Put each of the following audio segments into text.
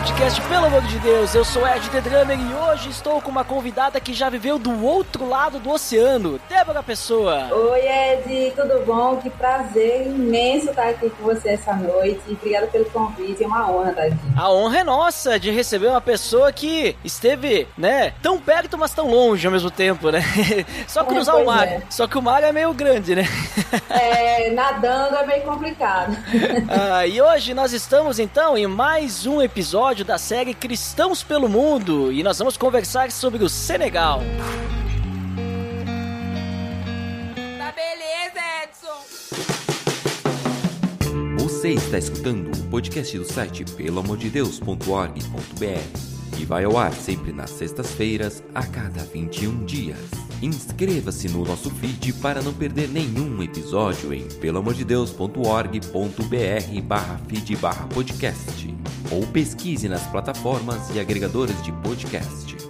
Podcast, pelo amor de Deus, eu sou Ed The Drummer e hoje estou com uma convidada que já viveu do outro lado do oceano, Débora Pessoa. Oi, Ed, tudo bom? Que prazer imenso estar aqui com você essa noite. Obrigada pelo convite, é uma honra estar aqui. A honra é nossa de receber uma pessoa que esteve, né, tão perto, mas tão longe ao mesmo tempo, né? Só cruzar pois o mar. é. Só que o mar é meio grande, né? É, nadando é meio complicado. Ah, e hoje nós estamos então em mais um episódio da série Cristãos pelo Mundo e nós vamos conversar sobre o Senegal. Tá beleza, Edson! Você está escutando o podcast do site pelamordedeus.org.br e vai ao ar sempre nas sextas-feiras, a cada 21 dias. Inscreva-se no nosso feed para não perder nenhum episódio em pelamordedeus.org.br barra feed barra podcast ou pesquise nas plataformas e agregadores de podcast.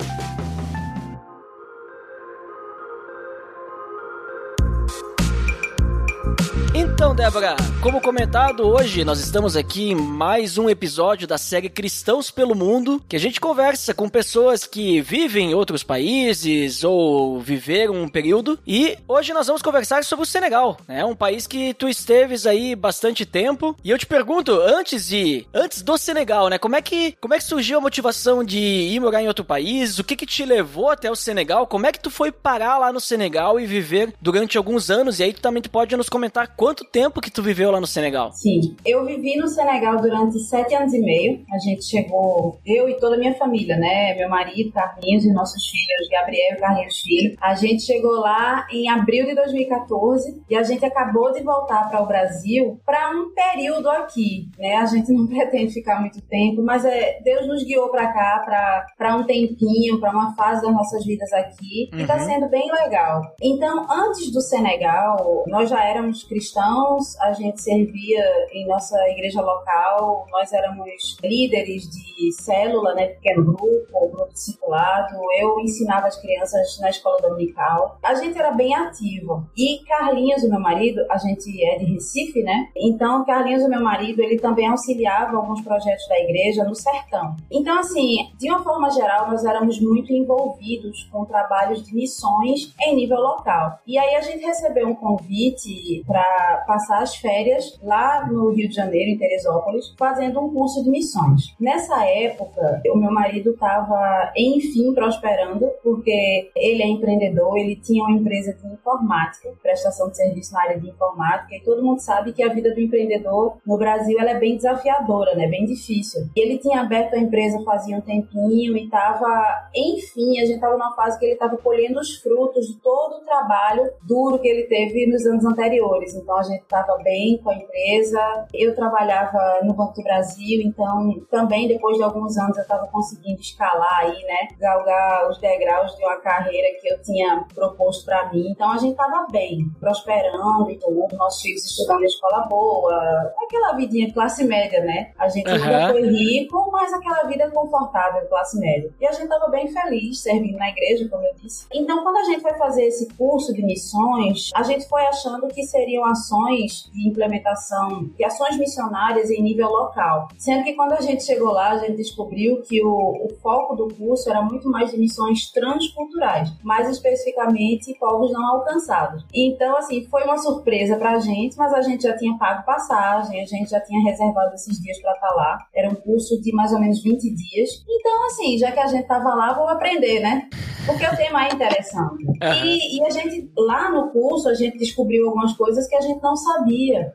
Débora, como comentado, hoje nós estamos aqui em mais um episódio da série Cristãos pelo Mundo, que a gente conversa com pessoas que vivem em outros países ou viveram um período. E hoje nós vamos conversar sobre o Senegal, né? Um país que tu esteves aí bastante tempo. E eu te pergunto, antes de, antes do Senegal, né? Como é que, como é que surgiu a motivação de ir morar em outro país? O que que te levou até o Senegal? Como é que tu foi parar lá no Senegal e viver durante alguns anos? E aí tu também pode nos comentar quanto tempo que tu viveu lá no Senegal. Sim, eu vivi no Senegal durante sete anos e meio. A gente chegou, eu e toda a minha família, né? Meu marido, Carlinhos e nossos filhos, Gabriel e Carlinhos Filho. A gente chegou lá em abril de 2014 e a gente acabou de voltar para o Brasil para um período aqui, né? A gente não pretende ficar muito tempo, mas é, Deus nos guiou para cá para um tempinho, para uma fase das nossas vidas aqui e tá Uhum. sendo bem legal. Então, antes do Senegal, nós já éramos cristãos, a gente servia em nossa igreja local, nós éramos líderes de célula, né, pequeno grupo, grupo discipulado, eu ensinava as crianças na escola dominical. A gente era bem ativo. E Carlinhos, o meu marido, a gente é de Recife, né? Então, Carlinhos, o meu marido, ele também auxiliava alguns projetos da igreja no sertão. Então, assim, de uma forma geral, nós éramos muito envolvidos com trabalhos de missões em nível local. E aí a gente recebeu um convite para passar as férias lá no Rio de Janeiro, em Teresópolis, fazendo um curso de missões. Nessa época, o meu marido estava, enfim, prosperando, porque ele é empreendedor, ele tinha uma empresa de informática, prestação de serviço na área de informática, e todo mundo sabe que a vida do empreendedor no Brasil ela é bem desafiadora, né? Bem difícil. Ele tinha aberto a empresa fazia um tempinho e estava, enfim, a gente estava numa fase que ele estava colhendo os frutos de todo o trabalho duro que ele teve nos anos anteriores. Então a gente estava bem com a empresa. Eu trabalhava no Banco do Brasil, então também depois de alguns anos eu estava conseguindo escalar aí, né? Galgar os degraus de uma carreira que eu tinha proposto para mim. Então a gente estava bem, prosperando e tudo. Nossos filhos estudando em escola boa, aquela vidinha classe média, né? A gente nunca Aham. foi rico, mas aquela vida confortável classe média. E a gente estava bem feliz servindo na igreja, como eu disse. Então, quando a gente foi fazer esse curso de missões, a gente foi achando que seriam ações de implementação, de ações missionárias em nível local. Sendo que quando a gente chegou lá, a gente descobriu que o, o foco do curso era muito mais de missões transculturais, mais especificamente povos não alcançados. Então, assim, foi uma surpresa pra gente, mas a gente já tinha pago passagem, a gente já tinha reservado esses dias pra estar lá. Era um curso de mais ou menos 20 dias. Então, assim, já que a gente tava lá, vamos aprender, né? Porque o tema é interessante. Uhum. E, e, a gente, lá no curso, a gente descobriu algumas coisas que a gente não sabia.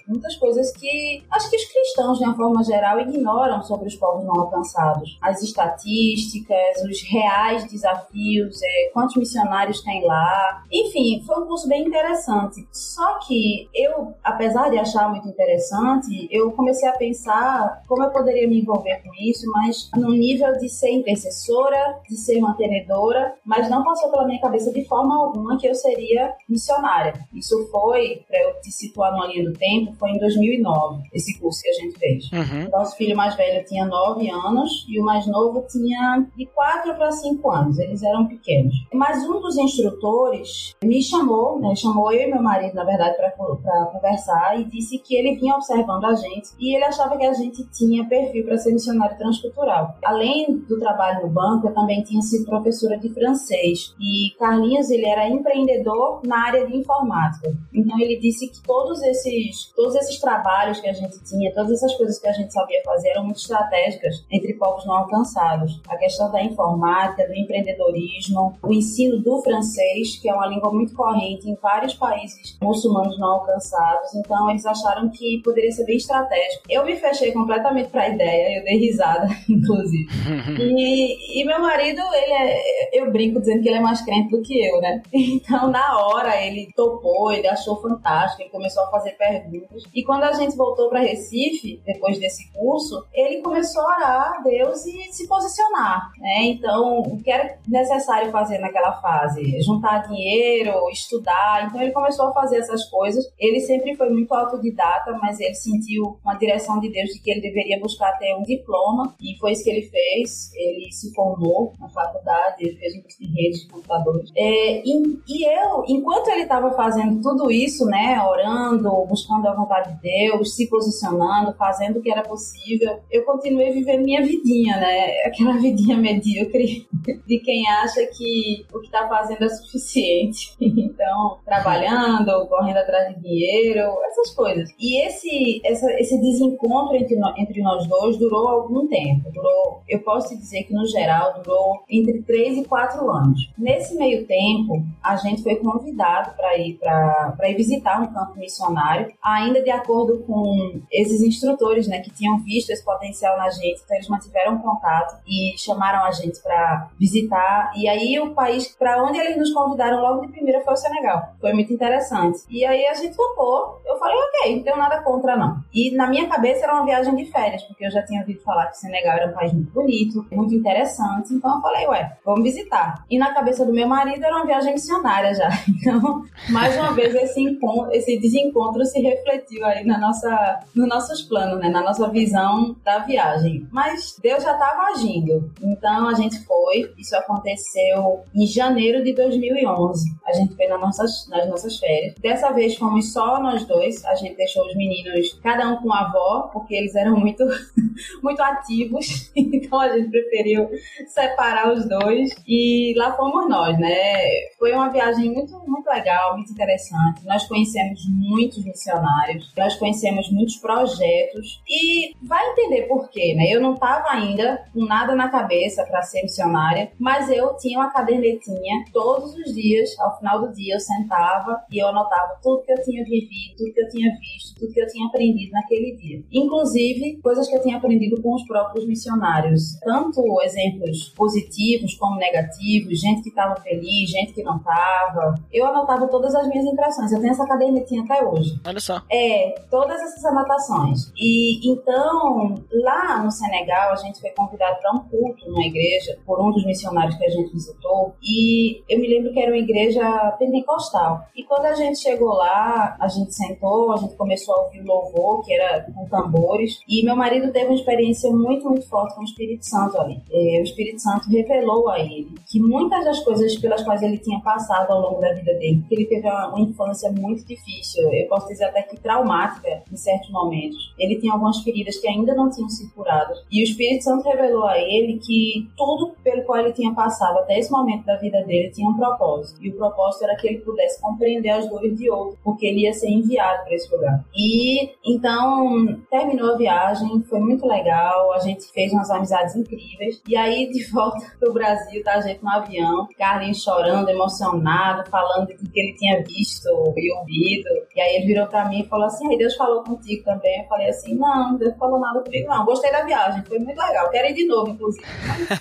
Muitas coisas que acho que os cristãos, de uma forma geral, ignoram sobre os povos não alcançados. As estatísticas, os reais desafios, é, quantos missionários tem lá. Enfim, foi um curso bem interessante. Só que eu, apesar de achar muito interessante, eu comecei a pensar como eu poderia me envolver com isso, mas no nível de ser intercessora, de ser mantenedora, mas não passou pela minha cabeça de forma alguma que eu seria missionária. Isso foi, para eu te situar numa linha do tempo, foi em 2009, esse curso que a gente fez. Uhum. Nosso filho mais velho tinha 9 anos e o mais novo tinha de 4 para 5 anos. Eles eram pequenos. Mas um dos instrutores me chamou, né, chamou eu e meu marido, na verdade, para conversar e disse que ele vinha observando a gente e ele achava que a gente tinha perfil para ser missionário transcultural. Além do trabalho no banco, eu também tinha sido professora de francês e Carlinhos ele era empreendedor na área de informática. Então ele disse que todos esses todos esses trabalhos que a gente tinha, todas essas coisas que a gente sabia fazer eram muito estratégicas entre povos não alcançados. A questão da informática, do empreendedorismo, o ensino do francês, que é uma língua muito corrente em vários países muçulmanos não alcançados. Então eles acharam que poderia ser bem estratégico. Eu me fechei completamente para a ideia, eu dei risada, inclusive. e, e meu marido, ele é, eu brinco dizendo que ele é mais crente do que eu, né? Então na hora ele topou, ele achou fantástico, ele começou a fazer perguntas. E quando a gente voltou para Recife, depois desse curso, ele começou a orar a Deus e se posicionar, né? Então, o que era necessário fazer naquela fase? Juntar dinheiro, estudar. Então, ele começou a fazer essas coisas. Ele sempre foi muito autodidata, mas ele sentiu uma direção de Deus de que ele deveria buscar ter um diploma e foi isso que ele fez. Ele se formou na faculdade, ele fez um curso de redes de computadores. É, e, e eu, enquanto ele estava fazendo tudo isso, né, orando, buscando a vontade de Deus, se posicionando, fazendo o que era possível, eu continuei vivendo minha vidinha, né? Aquela vidinha medíocre de quem acha que o que está fazendo é suficiente. Então, trabalhando, correndo atrás de dinheiro, essas coisas. E esse, essa, esse desencontro entre, entre nós dois durou algum tempo. Durou, eu posso te dizer que no geral durou entre 3 e 4 anos. Nesse meio tempo, a gente foi convidado para ir ir visitar um campo missionário, ainda de acordo com esses instrutores, né, que tinham visto esse potencial na gente, então eles mantiveram contato e chamaram a gente para visitar. E aí o país para onde eles nos convidaram logo de primeira foi o Senegal. Foi muito interessante. E aí a gente topou. Eu falei, ok, não tenho nada contra não. E na minha cabeça era uma viagem de férias, porque eu já tinha ouvido falar que o Senegal era um país muito bonito, muito interessante. Então eu falei, ué, vamos visitar. E na cabeça do meu marido era uma viagem missionária já. Então, mais uma vez esse encontro, esse desencontro se refletiu aí na nossa, nos nossos planos, né? Na nossa visão da viagem. Mas Deus já estava agindo. Então a gente foi. Isso aconteceu em janeiro de 2011. A gente foi nas nossas, nas nossas férias. Dessa vez fomos só nós dois. A gente deixou os meninos, cada um com a avó, porque eles eram muito, muito ativos. Então a gente preferiu separar os dois. E lá fomos nós, né? Foi uma viagem muito, muito legal, muito interessante. Nós conhecemos muitos missionários, nós conhecemos muitos projetos. E vai entender por quê, né? Eu não estava ainda com nada na cabeça para ser missionária, mas eu tinha uma cadernetinha todos os dias, ao final do dia eu sentava e eu anotava tudo que eu tinha vivido, tudo que eu tinha visto, tudo que eu tinha aprendido naquele dia. Inclusive, coisas que eu tinha aprendido com os próprios missionários. Tanto exemplos positivos como negativos, gente que estava feliz, gente que não estava. Eu anotava todas as minhas impressões. Eu tenho essa cadernetinha até hoje. Olha só. É, todas essas anotações. E então, lá no Senegal, a gente foi convidado para um culto numa igreja por um dos missionários que a gente visitou. E eu me lembro que era uma igreja pentecostal. E quando a gente chegou lá, a gente sentou, a gente começou a ouvir o louvor, que era com tambores. E meu marido teve uma experiência muito, muito forte com o Espírito Santo ali. E o Espírito Santo revelou a ele que muitas das coisas pelas quais ele tinha passado ao longo da vida dele, que ele teve uma, uma infância muito difícil, eu posso dizer até que traumática em certos momentos. Ele tinha algumas feridas que ainda não tinham sido curadas. E o Espírito Santo revelou a ele que tudo pelo qual ele tinha passado até esse momento da vida dele tinha um propósito. E o propósito era que ele pudesse compreender as dores de outro, porque ele ia ser enviado para esse lugar. E então terminou a viagem, foi muito legal, a gente fez umas amizades incríveis. E aí, de volta pro Brasil, tá, gente, no avião, Carlinhos chorando, emocionado, falando do que ele tinha visto e ouvido. E aí ele virou pra mim e falou assim: aí Deus falou contigo também. Eu falei assim: não, Deus falou nada comigo, não. Gostei da viagem, foi muito legal. Quero ir de novo, inclusive.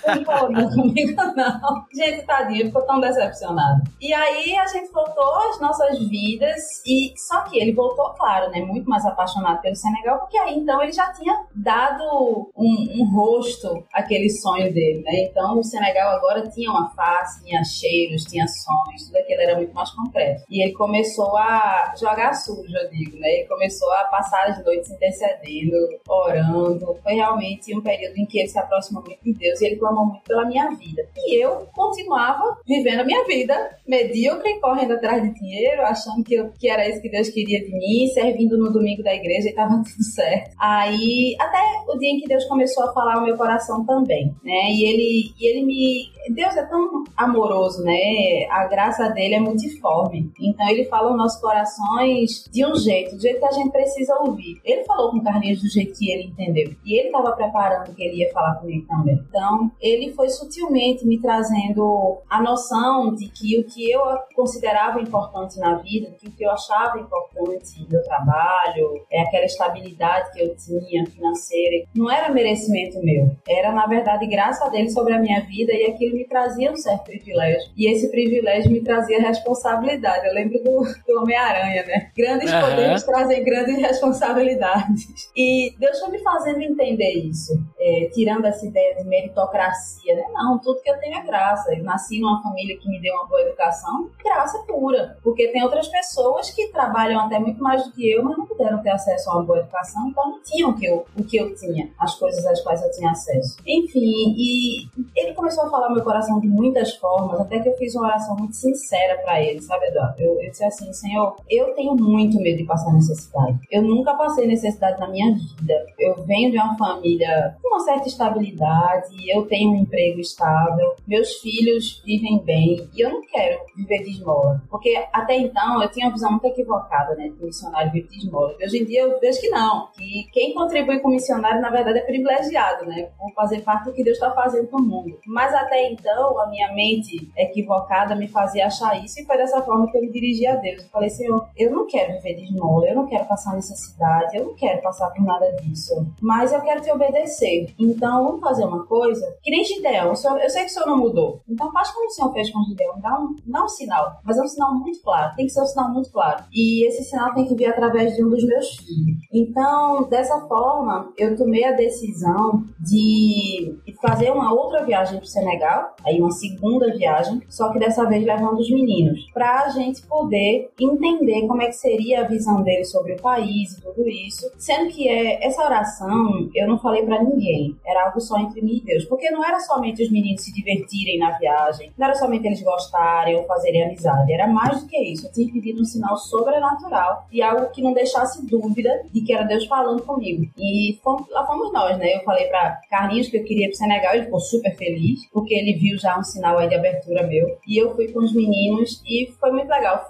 Não falou nada comigo, não. Gente, tadinho, ficou tão decepcionado. E aí a gente voltou às nossas vidas, e só que ele voltou, claro, né? Muito mais apaixonado pelo Senegal, porque aí então ele já tinha dado um, um rosto àquele sonho dele, né? Então o Senegal agora tinha uma face, tinha cheiros, tinha sons, tudo aquilo era muito mais concreto. E ele começou a jogar sujo, eu digo, né? Ele começou a passar as noites intercedendo, orando. Foi realmente um período em que ele se aproximou muito de Deus e ele clamou muito pela minha vida. E eu continuava vivendo a minha vida, medíocre, correndo atrás de dinheiro, achando que, eu, que era isso que Deus queria de mim, servindo no domingo da igreja e estava tudo certo. Aí, até o dia em que Deus começou a falar ao meu coração também, né? E ele, e ele me. Deus é tão amoroso, né? A graça dele é multiforme. Então, ele fala aos nossos corações de um jeito, do jeito que a gente precisa ouvir. Ele falou com o Carlinhos do jeito que ele entendeu. E ele estava preparando que ele ia falar comigo também. Então, ele foi sutilmente me trazendo a noção de que o que eu considerava importante na vida, que o que eu achava importante meu trabalho, é aquela estabilidade que eu tinha financeira, não era merecimento meu. Era, na verdade, graça dele sobre a minha vida e aquilo me trazia um certo privilégio. E esse privilégio me trazia responsabilidade. Eu lembro do, do Homem-Aranha, né? Grandes uhum. poderes trazem grandes responsabilidades. E Deus foi me fazendo entender isso, é, tirando essa ideia de meritocracia, né? Não, tudo que eu tenho é graça. Eu nasci numa família que me deu uma boa educação, graça pura. Porque tem outras pessoas que trabalham até muito mais do que eu, mas não puderam ter acesso a uma boa educação, então não tinham o que eu, o que eu tinha, as coisas às quais eu tinha acesso. Enfim, e ele começou a falar meu coração de muitas formas, até que eu fiz uma oração muito sincera para ele, sabe, Eduardo? Eu, eu disse assim, Senhor, eu tenho muito medo de passar necessidade. Eu nunca passei necessidade na minha vida. Eu venho de uma família com uma certa estabilidade, eu tenho um emprego estável, meus filhos vivem bem, e eu não quero viver de esmola. Porque até então eu tinha uma visão muito equivocada, né, de missionário viver de esmola. E hoje em dia eu vejo que não, que quem contribui com o missionário, na verdade, é privilegiado, né, por fazer parte do que Deus está fazendo no mundo. Mas até então, a minha mente equivocada me fazia achar isso, e foi dessa forma que eu me dirigi a Deus. Eu falei, Senhor, eu não quero viver de esmola, eu não quero passar necessidade, eu não quero passar por nada disso, mas eu quero te obedecer. Então, vamos fazer uma coisa que nem eu, eu sei que o Senhor não mudou, então faz como o Senhor fez com Gideão, dá um, dá um sinal, mas é um sinal muito claro, tem que ser um sinal muito claro. E esse sinal tem que vir através de um dos meus filhos. Então, dessa forma, eu tomei a decisão de fazer uma outra viagem para o Senegal, aí uma segunda viagem, só que dessa vez levando os meninos, para a gente poder entender como é que seria a visão deles sobre o país e tudo isso. Sendo que é, essa oração eu não falei para ninguém, era algo só entre mim e Deus, porque não era somente os meninos se divertirem na viagem, não era somente eles gostarem ou fazerem amizade, era mais do que isso. Eu tinha pedido um sinal sobrenatural e algo que não deixasse dúvida de que era Deus falando comigo. E lá fomos nós, né? Eu falei para Carlinhos que eu queria ir pro Senegal, ele ficou super feliz, porque ele viu já um sinal aí de abertura meu. E eu fui com os meninos e foi muito legal.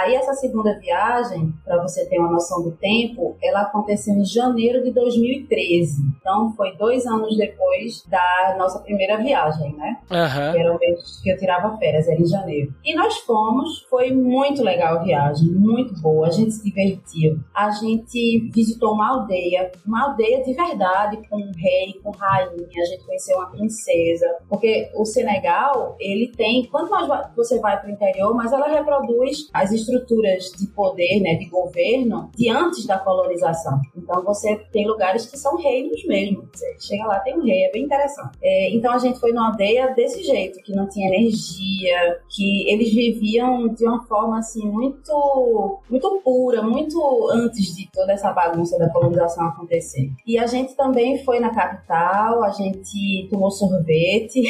Aí essa segunda viagem, para você ter uma noção do tempo, ela aconteceu em janeiro de 2013. Então foi dois anos depois da nossa primeira viagem, né? Uhum. Que era o mês que eu tirava férias, era em janeiro. E nós fomos, foi muito legal a viagem, muito boa, a gente se divertiu. A gente visitou uma aldeia, uma aldeia de verdade, com um rei, com rainha, a gente conheceu uma princesa. Porque o Senegal, ele tem, quanto mais você vai para o interior, mais ela reproduz as estruturas de poder, né, de governo, de antes da colonização. Então você tem lugares que são reinos mesmo. Você chega lá, tem um rei, é bem interessante. É, então a gente foi numa aldeia desse jeito, que não tinha energia, que eles viviam de uma forma assim muito, muito pura, muito antes de toda essa bagunça da colonização acontecer. E a gente também foi na capital, a gente tomou sorvete,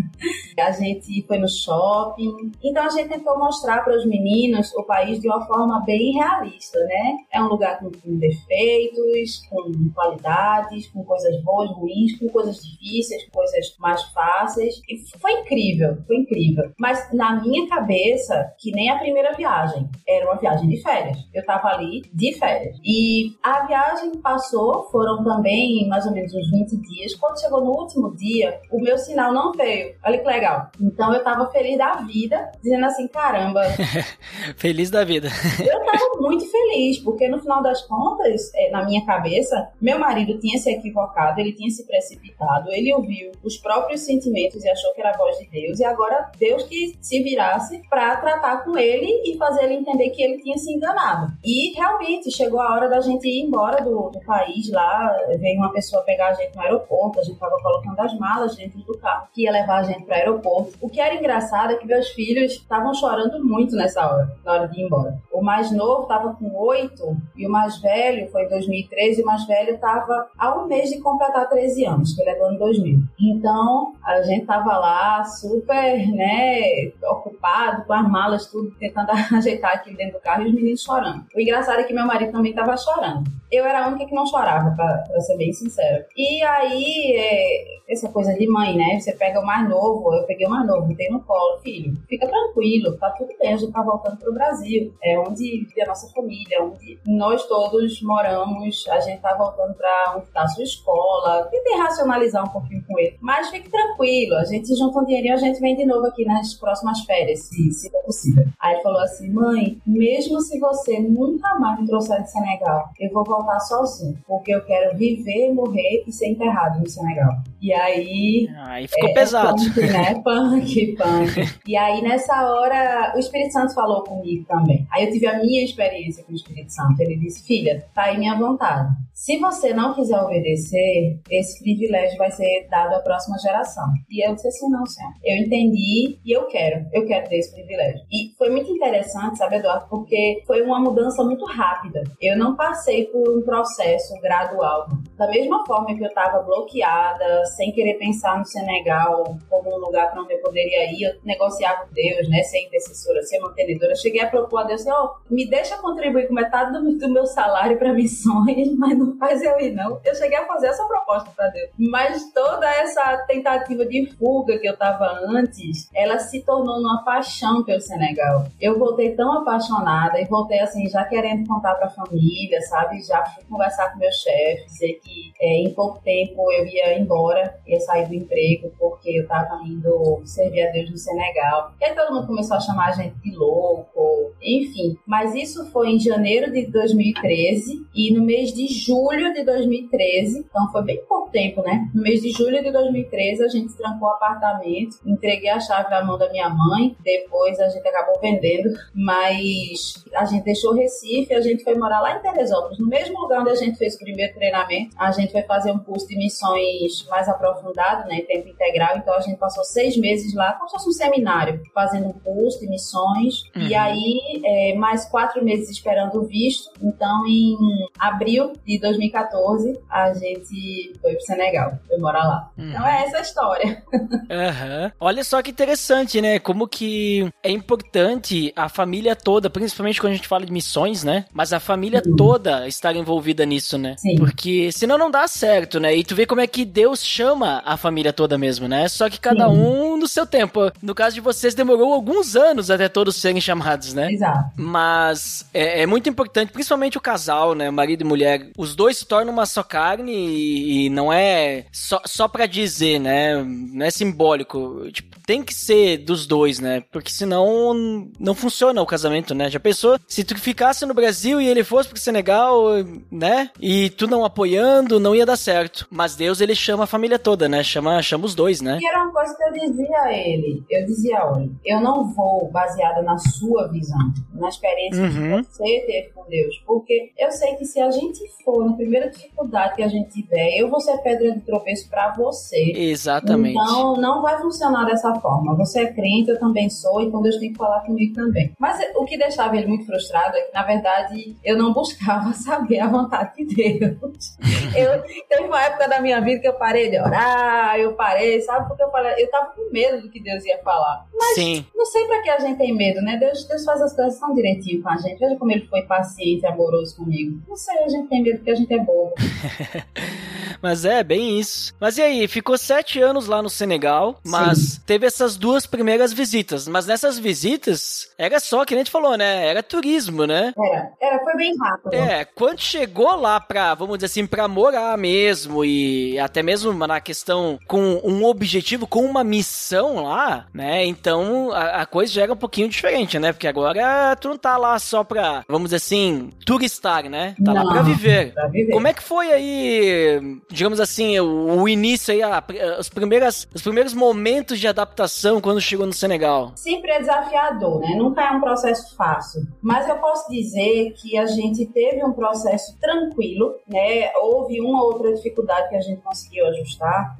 a gente foi no shopping. Então a gente tentou mostrar para os meninos o país de uma forma bem realista, né? É um lugar com, com defeitos, com qualidades, com coisas boas boas, ruins, com coisas difíceis, com coisas mais fáceis. E foi incrível, foi incrível. Mas na minha cabeça, que nem a primeira viagem, era uma viagem de férias. Eu tava ali de férias. E a viagem passou, foram também mais ou menos uns 20 dias. Quando chegou no último dia, o meu sinal não veio. Olha que legal. Então eu tava feliz da vida, dizendo assim, caramba. feliz da vida. eu tava muito feliz, porque no final das contas, é, na minha cabeça, meu marido tinha se equivocado, ele tinha se precipitado, ele ouviu os próprios sentimentos e achou que era a voz de Deus, e agora Deus que se virasse para tratar com ele e fazer ele entender que ele tinha se enganado. E realmente chegou a hora da gente ir embora do, do país lá, veio uma pessoa pegar a gente no aeroporto, a gente tava colocando as malas dentro do carro que ia levar a gente para o aeroporto. O que era engraçado é que meus filhos estavam chorando muito nessa hora, na hora de ir embora. O mais novo estava com oito e o mais velho foi em 2013 e o mais velho estava há um mês de completar 13 anos, que ele é do ano 2000. Então, a gente tava lá super, né, ocupado com as malas, tudo, tentando ajeitar aquilo dentro do carro e os meninos chorando. O engraçado é que meu marido também estava chorando. Eu era a única que não chorava, pra ser bem sincera. E aí, é, essa coisa de mãe, né? Você pega o mais novo, eu peguei o mais novo, botei no colo, filho, fica tranquilo, tá tudo bem, a gente tá voltando pro Brasil. É onde vive a nossa família, onde nós todos moramos, a gente tá voltando pra onde tá a sua escola. Tentei racionalizar um pouquinho com ele. Mas fique tranquilo, a gente junta um dinheirinho, a gente vem de novo aqui nas próximas férias, se, se for possível. Aí ele falou assim, mãe, mesmo se você nunca mais me trouxer de Senegal, eu vou voltar sozinho, porque eu quero viver, morrer e ser enterrado no Senegal. E aí. Aí ficou é, pesado. Punk, né? Punk, punk. e aí, nessa hora, o Espírito Santo falou comigo também. Aí eu tive a minha experiência com o Espírito Santo. Ele disse: Filha, tá aí minha vontade. Se você não quiser obedecer, esse privilégio vai ser dado à próxima geração. E eu disse assim: Não, senhor. Eu entendi e eu quero. Eu quero ter esse privilégio. E foi muito interessante, sabe, Eduardo? Porque foi uma mudança muito rápida. Eu não passei por um processo gradual. Da mesma forma que eu estava bloqueada, sem querer pensar no Senegal como um lugar para onde eu poderia ir, eu negociava com Deus, né? Ser intercessora, ser mantenedora. Eu cheguei a propor a Deus ó, oh, me deixa contribuir com metade do, do meu salário para missões, mas não faz eu ir, não. Eu cheguei a fazer essa proposta para Deus. Mas toda essa tentativa de fuga que eu estava antes, ela se tornou numa paixão pelo Senegal. Eu voltei tão apaixonada e voltei assim, já querendo contar para a família, sabe? Já fui conversar com meu chefe, dizer que é, em pouco tempo eu ia embora, ia sair do emprego, porque eu estava indo servir a Deus no Senegal. E aí todo mundo começou a chamar a gente de louco, enfim. Mas isso foi em janeiro de 2013 e no mês de julho de 2013, então foi bem pouco tempo, né? No mês de julho de 2013 a gente trancou o apartamento, entreguei a chave na mão da minha mãe, depois a gente acabou vendendo, mas a gente deixou Recife, a gente foi morar lá em Teresópolis, no mesmo lugar onde a gente fez o primeiro treinamento. A gente foi fazer um curso de missões mais aprofundado, né, em tempo integral, então a gente passou seis meses lá, como se fosse um seminário, fazendo um curso de missões, uhum. e aí é, mais quatro meses esperando o visto. Então, em abril de 2014, a gente foi pro Senegal, foi morar lá. Uhum. Então é essa a história. Uhum. Olha só que interessante, né? Como que é importante a família toda, principalmente quando a gente fala de missões, né? Mas a família uhum. toda estar envolvida nisso, né? Sim. Porque senão não dá certo, né? E tu vê como é que Deus chama a família toda mesmo, né? Só que cada Sim. um no seu tempo. No caso de vocês, demorou alguns anos até todos serem chamados, né? Exato. Mas é, é muito importante, principalmente o casal, né? Marido e mulher. Os dois se tornam uma só carne e, e não é só, só pra dizer, né? Não é simbólico. Tipo, tem que ser dos dois, né? Porque senão não funciona o casamento, né? Já pensou? Se tu ficasse no Brasil e ele fosse pro Senegal, né? E tu não apoiando, não ia dar certo. Mas Deus, ele chama a família toda, né? Chama, chama os dois, né? E era uma coisa que eu dizia a ele. Eu dizia, olha, eu não vou baseada na sua visão, na experiência uhum. que você teve com Deus. Porque eu sei que se a gente for na primeira dificuldade que a gente tiver, eu vou ser pedra de tropeço para você. Exatamente. Então, não vai funcionar dessa forma. Você é crente, eu também sou, então Deus tem que falar comigo também. Mas o que deixava ele muito frustrado é que, na verdade, eu não buscava saber a vontade de Deus. eu, teve uma época da minha vida que eu parei de orar, eu parei, sabe? Porque eu falei, eu tava com medo do que Deus ia falar. Mas Sim. não sei pra que a gente tem medo, né? Deus, Deus faz as coisas tão direitinho com a gente. Veja como ele foi paciente, amoroso comigo. Não sei, a gente tem medo porque a gente é bobo. Mas é, bem isso. Mas e aí, ficou sete anos lá no Senegal, mas Sim. teve essas duas primeiras visitas. Mas nessas visitas, era só, que a gente falou, né? Era turismo, né? Era, era, foi bem rápido. É, quando chegou lá pra, vamos dizer assim, pra morar mesmo e até mesmo na questão com um objetivo, com uma missão lá, né? Então a, a coisa já era um pouquinho diferente, né? Porque agora tu não tá lá só pra, vamos dizer assim, turistar, né? Tá não, lá pra viver. pra viver. Como é que foi aí, digamos assim, o, o início aí, a, os, primeiras, os primeiros momentos de adaptação quando chegou no Senegal? Sempre é desafiador, né? Nunca é um processo fácil. Mas eu posso dizer que a gente teve um processo tranquilo, né? Houve uma ou outra dificuldade que a gente conseguiu ajustar.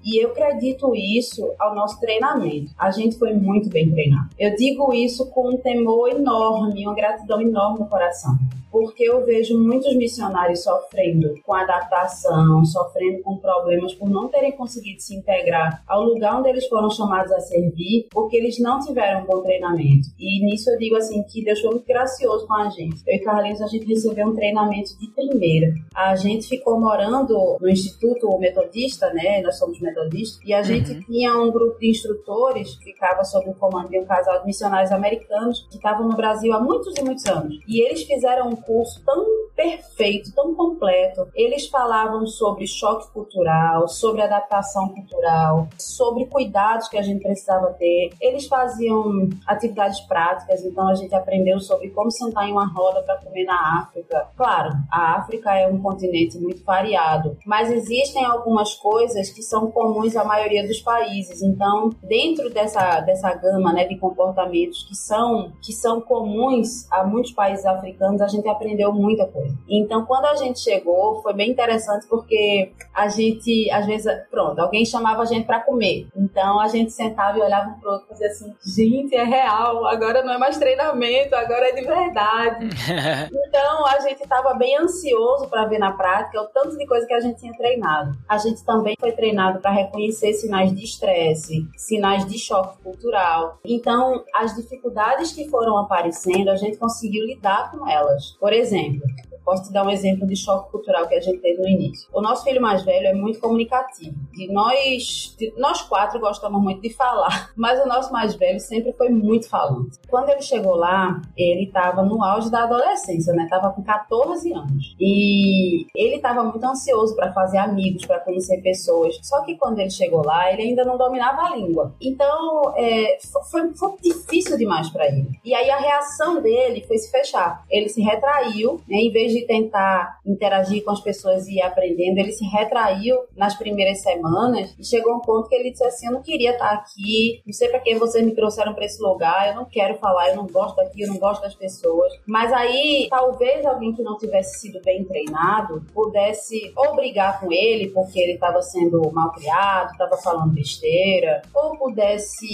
E eu acredito isso ao nosso treinamento. A gente foi muito bem treinado. Eu digo isso com um temor enorme, uma gratidão enorme no coração porque eu vejo muitos missionários sofrendo com adaptação, sofrendo com problemas por não terem conseguido se integrar ao lugar onde eles foram chamados a servir, porque eles não tiveram um bom treinamento. E nisso eu digo assim que Deus foi muito gracioso com a gente. Eu e Carlinhos, a gente recebeu um treinamento de primeira. A gente ficou morando no Instituto Metodista, né? Nós somos metodistas, e a gente uhum. tinha um grupo de instrutores que ficava sob o comando de um casal de missionários americanos que estavam no Brasil há muitos e muitos anos. E eles fizeram um curso tão perfeito, tão completo. Eles falavam sobre choque cultural, sobre adaptação cultural, sobre cuidados que a gente precisava ter. Eles faziam atividades práticas, então a gente aprendeu sobre como sentar em uma roda para comer na África. Claro, a África é um continente muito variado, mas existem algumas coisas que são comuns à maioria dos países. Então, dentro dessa, dessa gama né, de comportamentos que são, que são comuns a muitos países africanos, a gente aprendeu muita coisa. Então, quando a gente chegou, foi bem interessante porque a gente, às vezes, pronto, alguém chamava a gente para comer. Então, a gente sentava e olhava um pro outro e dizia assim: gente, é real, agora não é mais treinamento, agora é de verdade. então, a gente estava bem ansioso para ver na prática o tanto de coisa que a gente tinha treinado. A gente também foi treinado para reconhecer sinais de estresse, sinais de choque cultural. Então, as dificuldades que foram aparecendo, a gente conseguiu lidar com elas. Por exemplo, Posso te dar um exemplo de choque cultural que a gente teve no início. O nosso filho mais velho é muito comunicativo. Nós, de, nós quatro gostamos muito de falar, mas o nosso mais velho sempre foi muito falante. Quando ele chegou lá, ele estava no auge da adolescência, né? Tava com 14 anos. E ele estava muito ansioso para fazer amigos, para conhecer pessoas. Só que quando ele chegou lá, ele ainda não dominava a língua. Então, é, foi, foi difícil demais para ele. E aí a reação dele foi se fechar. Ele se retraiu, né? Em vez de tentar interagir com as pessoas e ir aprendendo, ele se retraiu nas primeiras semanas e chegou a um ponto que ele disse assim: Eu não queria estar aqui, não sei para que vocês me trouxeram para esse lugar, eu não quero falar, eu não gosto daqui, eu não gosto das pessoas. Mas aí, talvez alguém que não tivesse sido bem treinado pudesse ou brigar com ele porque ele estava sendo mal criado, estava falando besteira, ou pudesse,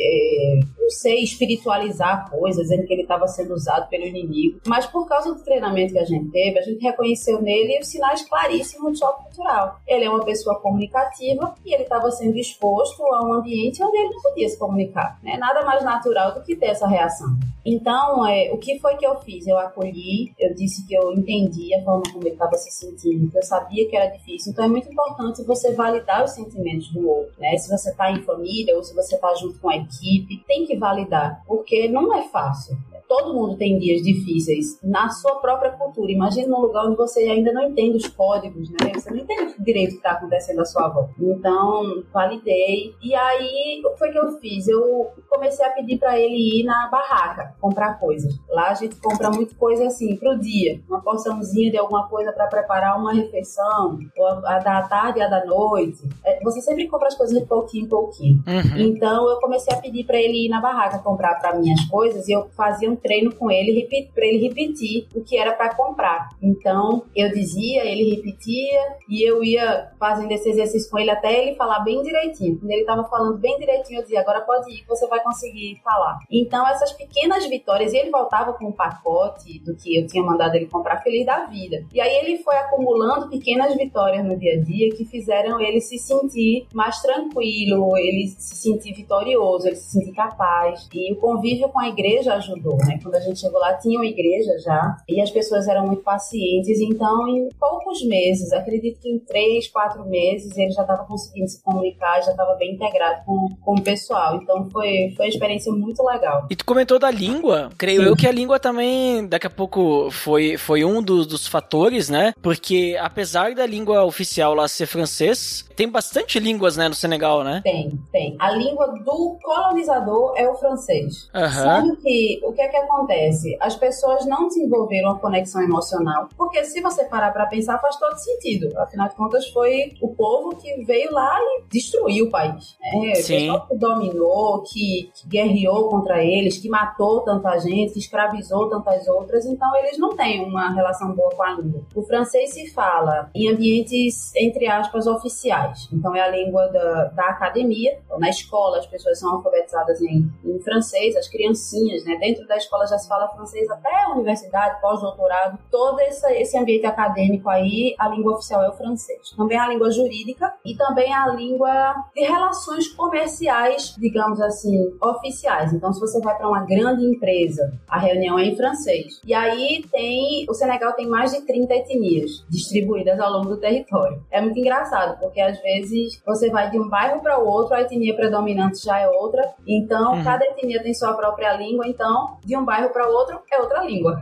é, não sei, espiritualizar coisas, dizendo que ele estava sendo usado pelo inimigo. Mas por causa do treinamento que a gente teve, a gente reconheceu nele os sinais claríssimos de choque cultural. Ele é uma pessoa comunicativa e ele estava sendo exposto a um ambiente onde ele não podia se comunicar. Né? Nada mais natural do que ter essa reação. Então, é, o que foi que eu fiz? Eu acolhi, eu disse que eu entendi a forma como ele estava se sentindo, que eu sabia que era difícil. Então, é muito importante você validar os sentimentos do outro. Né? Se você está em família ou se você está junto com a equipe, tem que validar, porque não é fácil todo mundo tem dias difíceis na sua própria cultura. Imagina num lugar onde você ainda não entende os códigos, né? Você não entende direito o que está acontecendo à sua volta. Então, validei. E aí, o que foi que eu fiz? Eu comecei a pedir para ele ir na barraca comprar coisas. Lá a gente compra muito coisa assim pro dia, uma porçãozinha de alguma coisa para preparar uma refeição, ou a, da tarde e a da noite. É, você sempre compra as coisas de pouquinho em pouquinho. Uhum. Então, eu comecei a pedir para ele ir na barraca comprar para minhas coisas e eu fazia um treino com ele para ele repetir o que era para comprar. Então eu dizia, ele repetia e eu ia fazendo esse exercício com ele até ele falar bem direitinho. Quando ele estava falando bem direitinho, eu dizia: agora pode ir, você vai conseguir falar. Então essas pequenas vitórias, e ele voltava com um pacote do que eu tinha mandado ele comprar feliz da vida. E aí ele foi acumulando pequenas vitórias no dia a dia que fizeram ele se sentir mais tranquilo, ele se sentir vitorioso, ele se sentir capaz. E o convívio com a igreja ajudou, né? Quando a gente chegou lá, tinha uma igreja já, e as pessoas eram muito pacientes, então em poucos meses, acredito que em três, quatro meses, ele já estava conseguindo se comunicar, já estava bem integrado com, com o pessoal. Então foi, foi uma experiência muito legal. E tu comentou da língua, creio Sim. eu que a língua também, daqui a pouco, foi, foi um dos, dos fatores, né? Porque apesar da língua oficial lá ser francês, tem bastante línguas, né, no Senegal, né? Tem, tem. A língua do colonizador é o francês. Uhum. Sendo que, o que é que acontece? As pessoas não desenvolveram uma conexão emocional, porque se você parar para pensar, faz todo sentido. Afinal de contas, foi o povo que veio lá e destruiu o país. Né? Sim. O que dominou, que, que guerreou contra eles, que matou tanta gente, que escravizou tantas outras, então eles não têm uma relação boa com a língua. O francês se fala em ambientes, entre aspas, oficiais. Então, é a língua da, da academia. Então, na escola, as pessoas são alfabetizadas em, em francês, as criancinhas, né? Dentro da escola já se fala francês até a universidade, pós-doutorado. Todo esse, esse ambiente acadêmico aí, a língua oficial é o francês. Também a língua jurídica e também a língua de relações comerciais, digamos assim, oficiais. Então, se você vai para uma grande empresa, a reunião é em francês. E aí tem. O Senegal tem mais de 30 etnias distribuídas ao longo do território. É muito engraçado, porque às vezes você vai de um bairro para o outro, a etnia predominante já é outra. Então, uhum. cada etnia tem sua própria língua, então, de um bairro para outro é outra língua.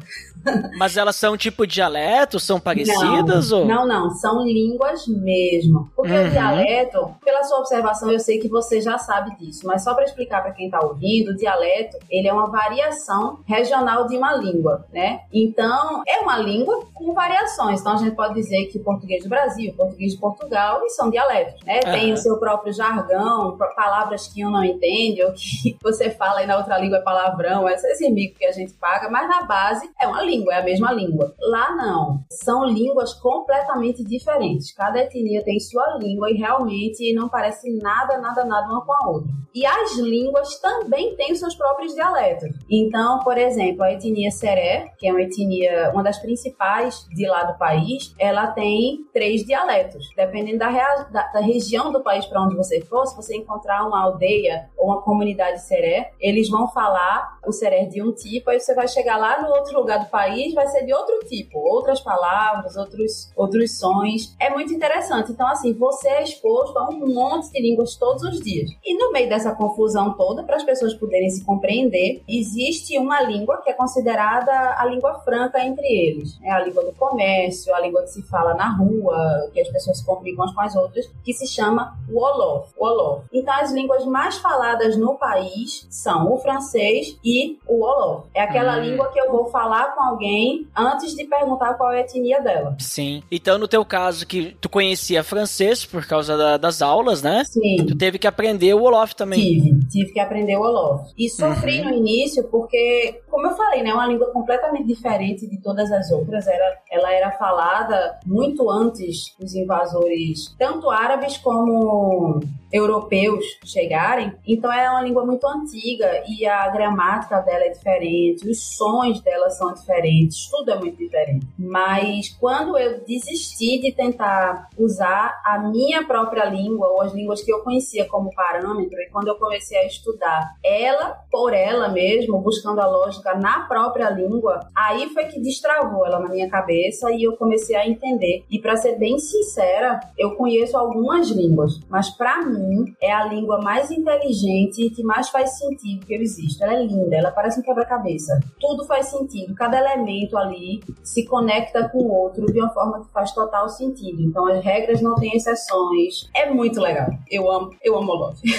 Mas elas são tipo dialetos? São parecidas? Não, ou? não, não, são línguas mesmo. Porque uhum. o dialeto, pela sua observação, eu sei que você já sabe disso, mas só para explicar para quem está ouvindo, o dialeto, ele é uma variação regional de uma língua, né? Então, é uma língua com variações. Então, a gente pode dizer que o português do Brasil, o português de Portugal, e são dialetos, né? Uhum. Tem o seu próprio jargão, palavras que um não entende, ou que você fala e na outra língua é palavrão, esse mico que a gente paga, mas na base é uma língua, é a mesma língua. Lá não. São línguas completamente diferentes. Cada etnia tem sua língua e realmente não parece nada, nada, nada uma com a outra. E as línguas também têm os seus próprios dialetos. Então, por exemplo, a etnia Seré, que é uma etnia, uma das principais de lá do país, ela tem três dialetos. Dependendo da, rea, da, da região do país para onde você for, se você encontrar uma aldeia ou uma comunidade Seré, eles vão falar o Seré de um tipo, aí você vai chegar lá no outro lugar do país país vai ser de outro tipo, outras palavras, outros, outros sons. É muito interessante. Então, assim, você é exposto a um monte de línguas todos os dias. E no meio dessa confusão toda, para as pessoas poderem se compreender, existe uma língua que é considerada a língua franca entre eles. É a língua do comércio, a língua que se fala na rua, que as pessoas se comunicam umas com as outras, que se chama Wolof. Wolof. Então, as línguas mais faladas no país são o francês e o Wolof. É aquela hum. língua que eu vou falar com alguém antes de perguntar qual é a etnia dela. Sim. Então, no teu caso, que tu conhecia francês por causa da, das aulas, né? Sim. Tu teve que aprender o Wolof também. Tive. Tive que aprender o Wolof. E sofri uhum. no início porque, como eu falei, né? Uma língua completamente diferente de todas as outras. Era, ela era falada muito antes dos invasores, tanto árabes como europeus chegarem. Então é uma língua muito antiga e a gramática dela é diferente, os sons dela são diferentes, tudo é muito diferente. Mas quando eu desisti de tentar usar a minha própria língua ou as línguas que eu conhecia como parâmetro, e quando eu comecei a estudar ela por ela mesmo, buscando a lógica na própria língua, aí foi que destravou ela na minha cabeça e eu comecei a entender. E para ser bem sincera, eu conheço algumas línguas, mas para mim é a língua mais inteligente e que mais faz sentido que eu existo. Ela é linda, ela parece um quebra-cabeça. Tudo faz sentido, cada elemento ali se conecta com o outro de uma forma que faz total sentido. Então as regras não têm exceções. É muito legal. Eu amo, eu amo Love.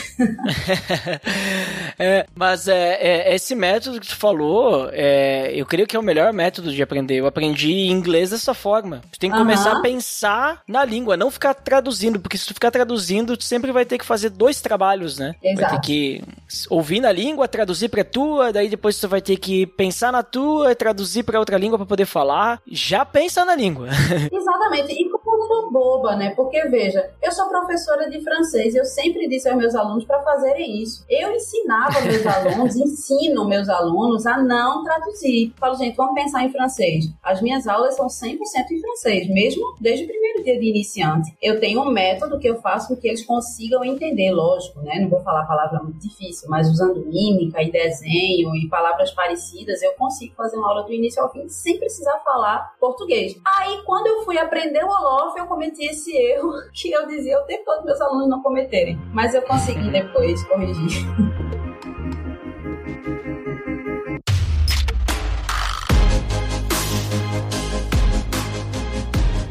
é, mas é, é, esse método que tu falou, é, eu creio que é o melhor método de aprender. Eu aprendi inglês dessa forma. Tu tem que começar a pensar na língua, não ficar traduzindo, porque se tu ficar traduzindo, tu sempre vai ter que fazer dois trabalhos, né? Exato. Vai ter que ouvir na língua, traduzir pra tua, daí depois você vai ter que pensar na tua, traduzir pra outra língua para poder falar. Já pensa na língua. Exatamente. E como pergunta boba, né? Porque veja, eu sou professora de francês e eu sempre disse aos meus alunos para fazerem isso. Eu ensinava meus alunos, ensino meus alunos a não traduzir. Falo, gente, vamos pensar em francês. As minhas aulas são 100% em francês, mesmo desde o primeiro dia de iniciante. Eu tenho um método que eu faço com que eles consigam entender, lógico, né? Não vou falar palavra muito difícil, mas usando mímica e desenho e palavras parecidas, eu consigo fazer uma aula do início ao fim sem precisar falar português. Aí, quando eu fui aprender o Olof, eu cometi esse erro que eu dizia o tempo todo meus alunos não cometerem. Mas eu consegui depois corrigir.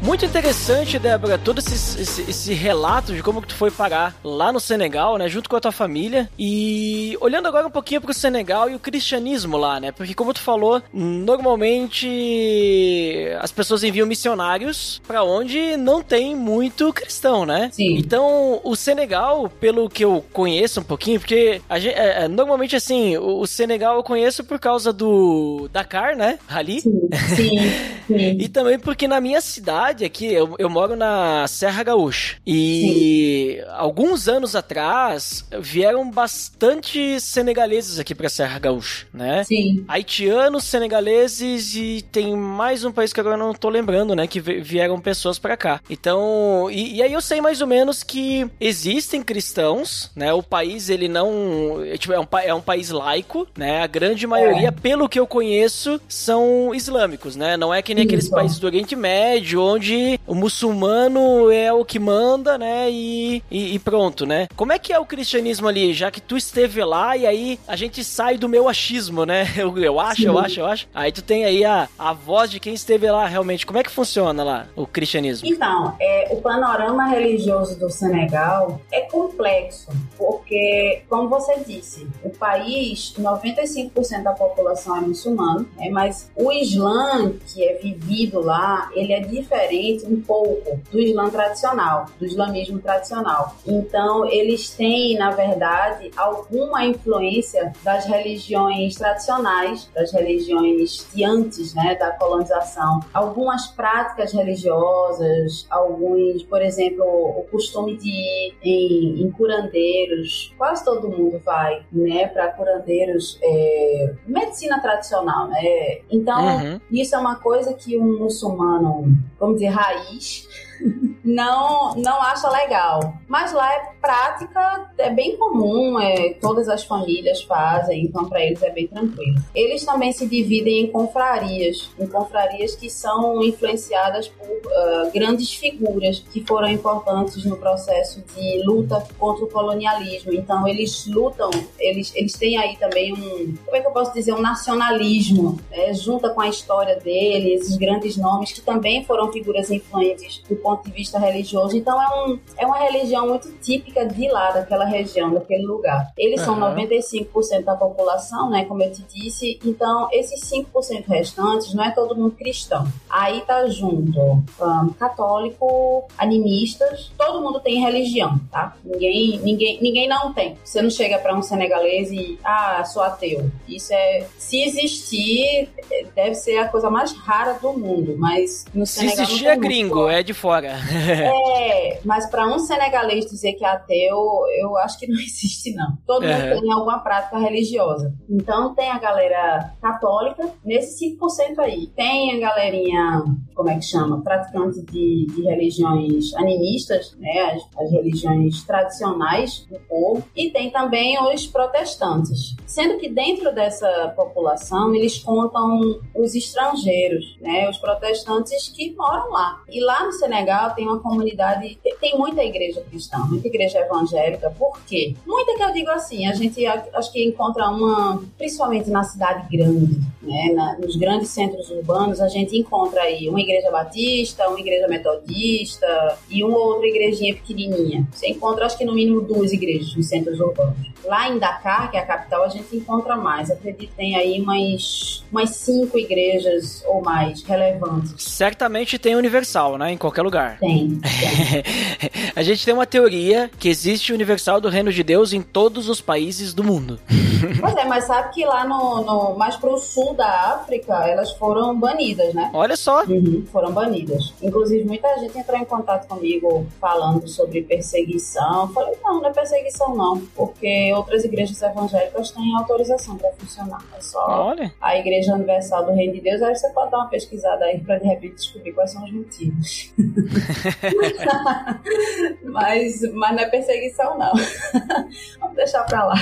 Muito interessante, Débora, todo esse, esse, esse, relato de como que tu foi parar lá no Senegal, né, junto com a tua família. E olhando agora um pouquinho pro Senegal e o cristianismo lá, né? Porque como tu falou, normalmente as pessoas enviam missionários para onde não tem muito cristão, né? Sim. Então, o Senegal, pelo que eu conheço um pouquinho, porque gente, é, é, normalmente assim, o, o, Senegal eu conheço por causa do Dakar, né? Ali. Sim. Sim. Sim. e também porque na minha cidade verdade é eu, eu moro na Serra Gaúcha. E Sim. alguns anos atrás vieram bastante senegaleses aqui pra Serra Gaúcha, né? Sim. Haitianos, senegaleses e tem mais um país que agora não tô lembrando, né? Que vieram pessoas para cá. Então, e, e, aí eu sei mais ou menos que existem cristãos, né? O país, ele não. É, tipo, é um, é um país laico, né? A grande maioria, é. pelo que eu conheço, são islâmicos, né? Não é que nem Isso. aqueles países do Oriente Médio, onde onde o muçulmano é o que manda, né? E, e, e, pronto, né? Como é que é o cristianismo ali, já que tu esteve lá e aí a gente sai do meu achismo, né? Eu, eu acho, Sim. eu acho, eu acho. Aí tu tem aí a, a voz de quem esteve lá realmente. Como é que funciona lá o cristianismo? Então, é, o panorama religioso do Senegal é complexo, porque, como você disse, o país, 95% da população é muçulmana, né? mas o Islã que é vivido lá, ele é diferente diferente um pouco do Islã tradicional, do islamismo tradicional. Então, eles têm, na verdade, alguma influência das religiões tradicionais, das religiões de antes, né, da colonização. Algumas práticas religiosas, alguns, por exemplo, o costume de ir em, em curandeiros. Quase todo mundo vai, né, para curandeiros, é, medicina tradicional, né? Então, uhum. isso é uma coisa que um muçulmano, vamos dizer, raiz não não acha legal. Mas lá é prática, é bem comum, é, todas as famílias fazem, então para eles é bem tranquilo. Eles também se dividem em confrarias, em confrarias que são influenciadas por uh, grandes figuras que foram importantes no processo de luta contra o colonialismo. Então eles lutam, eles, eles têm aí também um, como é que eu posso dizer, um nacionalismo, né, junta com a história deles, esses grandes nomes que também foram figuras influentes do ponto de vista religioso. Então é, um, é uma religião muito típica de lá, daquela região, daquele lugar. Eles uhum. são 95% da população, né, como eu te disse. Então esses 5% restantes não é todo mundo cristão. Aí tá junto um, católico, animistas, todo mundo tem religião, tá? Ninguém, ninguém, ninguém não tem. Você não chega para um senegalês e ah, sou ateu. Isso é, se existir, deve ser a coisa mais rara do mundo, mas no se Senegal existir é gringo, é de fora. É, mas para um senegalês dizer que é ateu, eu acho que não existe, não. Todo mundo é. tem alguma prática religiosa. Então tem a galera católica, nesse 5% aí. Tem a galerinha, como é que chama? Praticante de, de religiões animistas, né? As, as religiões tradicionais do povo. E tem também os protestantes. Sendo que dentro dessa população, eles contam os estrangeiros, né? Os protestantes que moram lá. E lá no Senegal, tem uma comunidade, tem muita igreja cristã, muita igreja evangélica. Por quê? Muita que eu digo assim, a gente acho que encontra uma, principalmente na cidade grande, né, na, nos grandes centros urbanos, a gente encontra aí uma igreja batista, uma igreja metodista e uma outra igrejinha pequenininha. Você encontra, acho que no mínimo duas igrejas nos centros urbanos. Lá em Dakar, que é a capital, a gente encontra mais. Acredito que tem aí umas, umas cinco igrejas ou mais relevantes. Certamente tem Universal, né? Em qualquer lugar. Tem. tem. a gente tem uma teoria que existe Universal do Reino de Deus em todos os países do mundo. Pois é, mas sabe que lá no, no mais pro sul da África, elas foram banidas, né? Olha só. Uhum, foram banidas. Inclusive, muita gente entrou em contato comigo falando sobre perseguição. Eu falei, não, não é perseguição, não, porque outras igrejas evangélicas têm autorização para funcionar. É só Olha. a Igreja Universal do Reino de Deus. Aí você pode dar uma pesquisada aí para de repente descobrir quais são os motivos. mas, mas não é perseguição, não. Vamos deixar pra lá.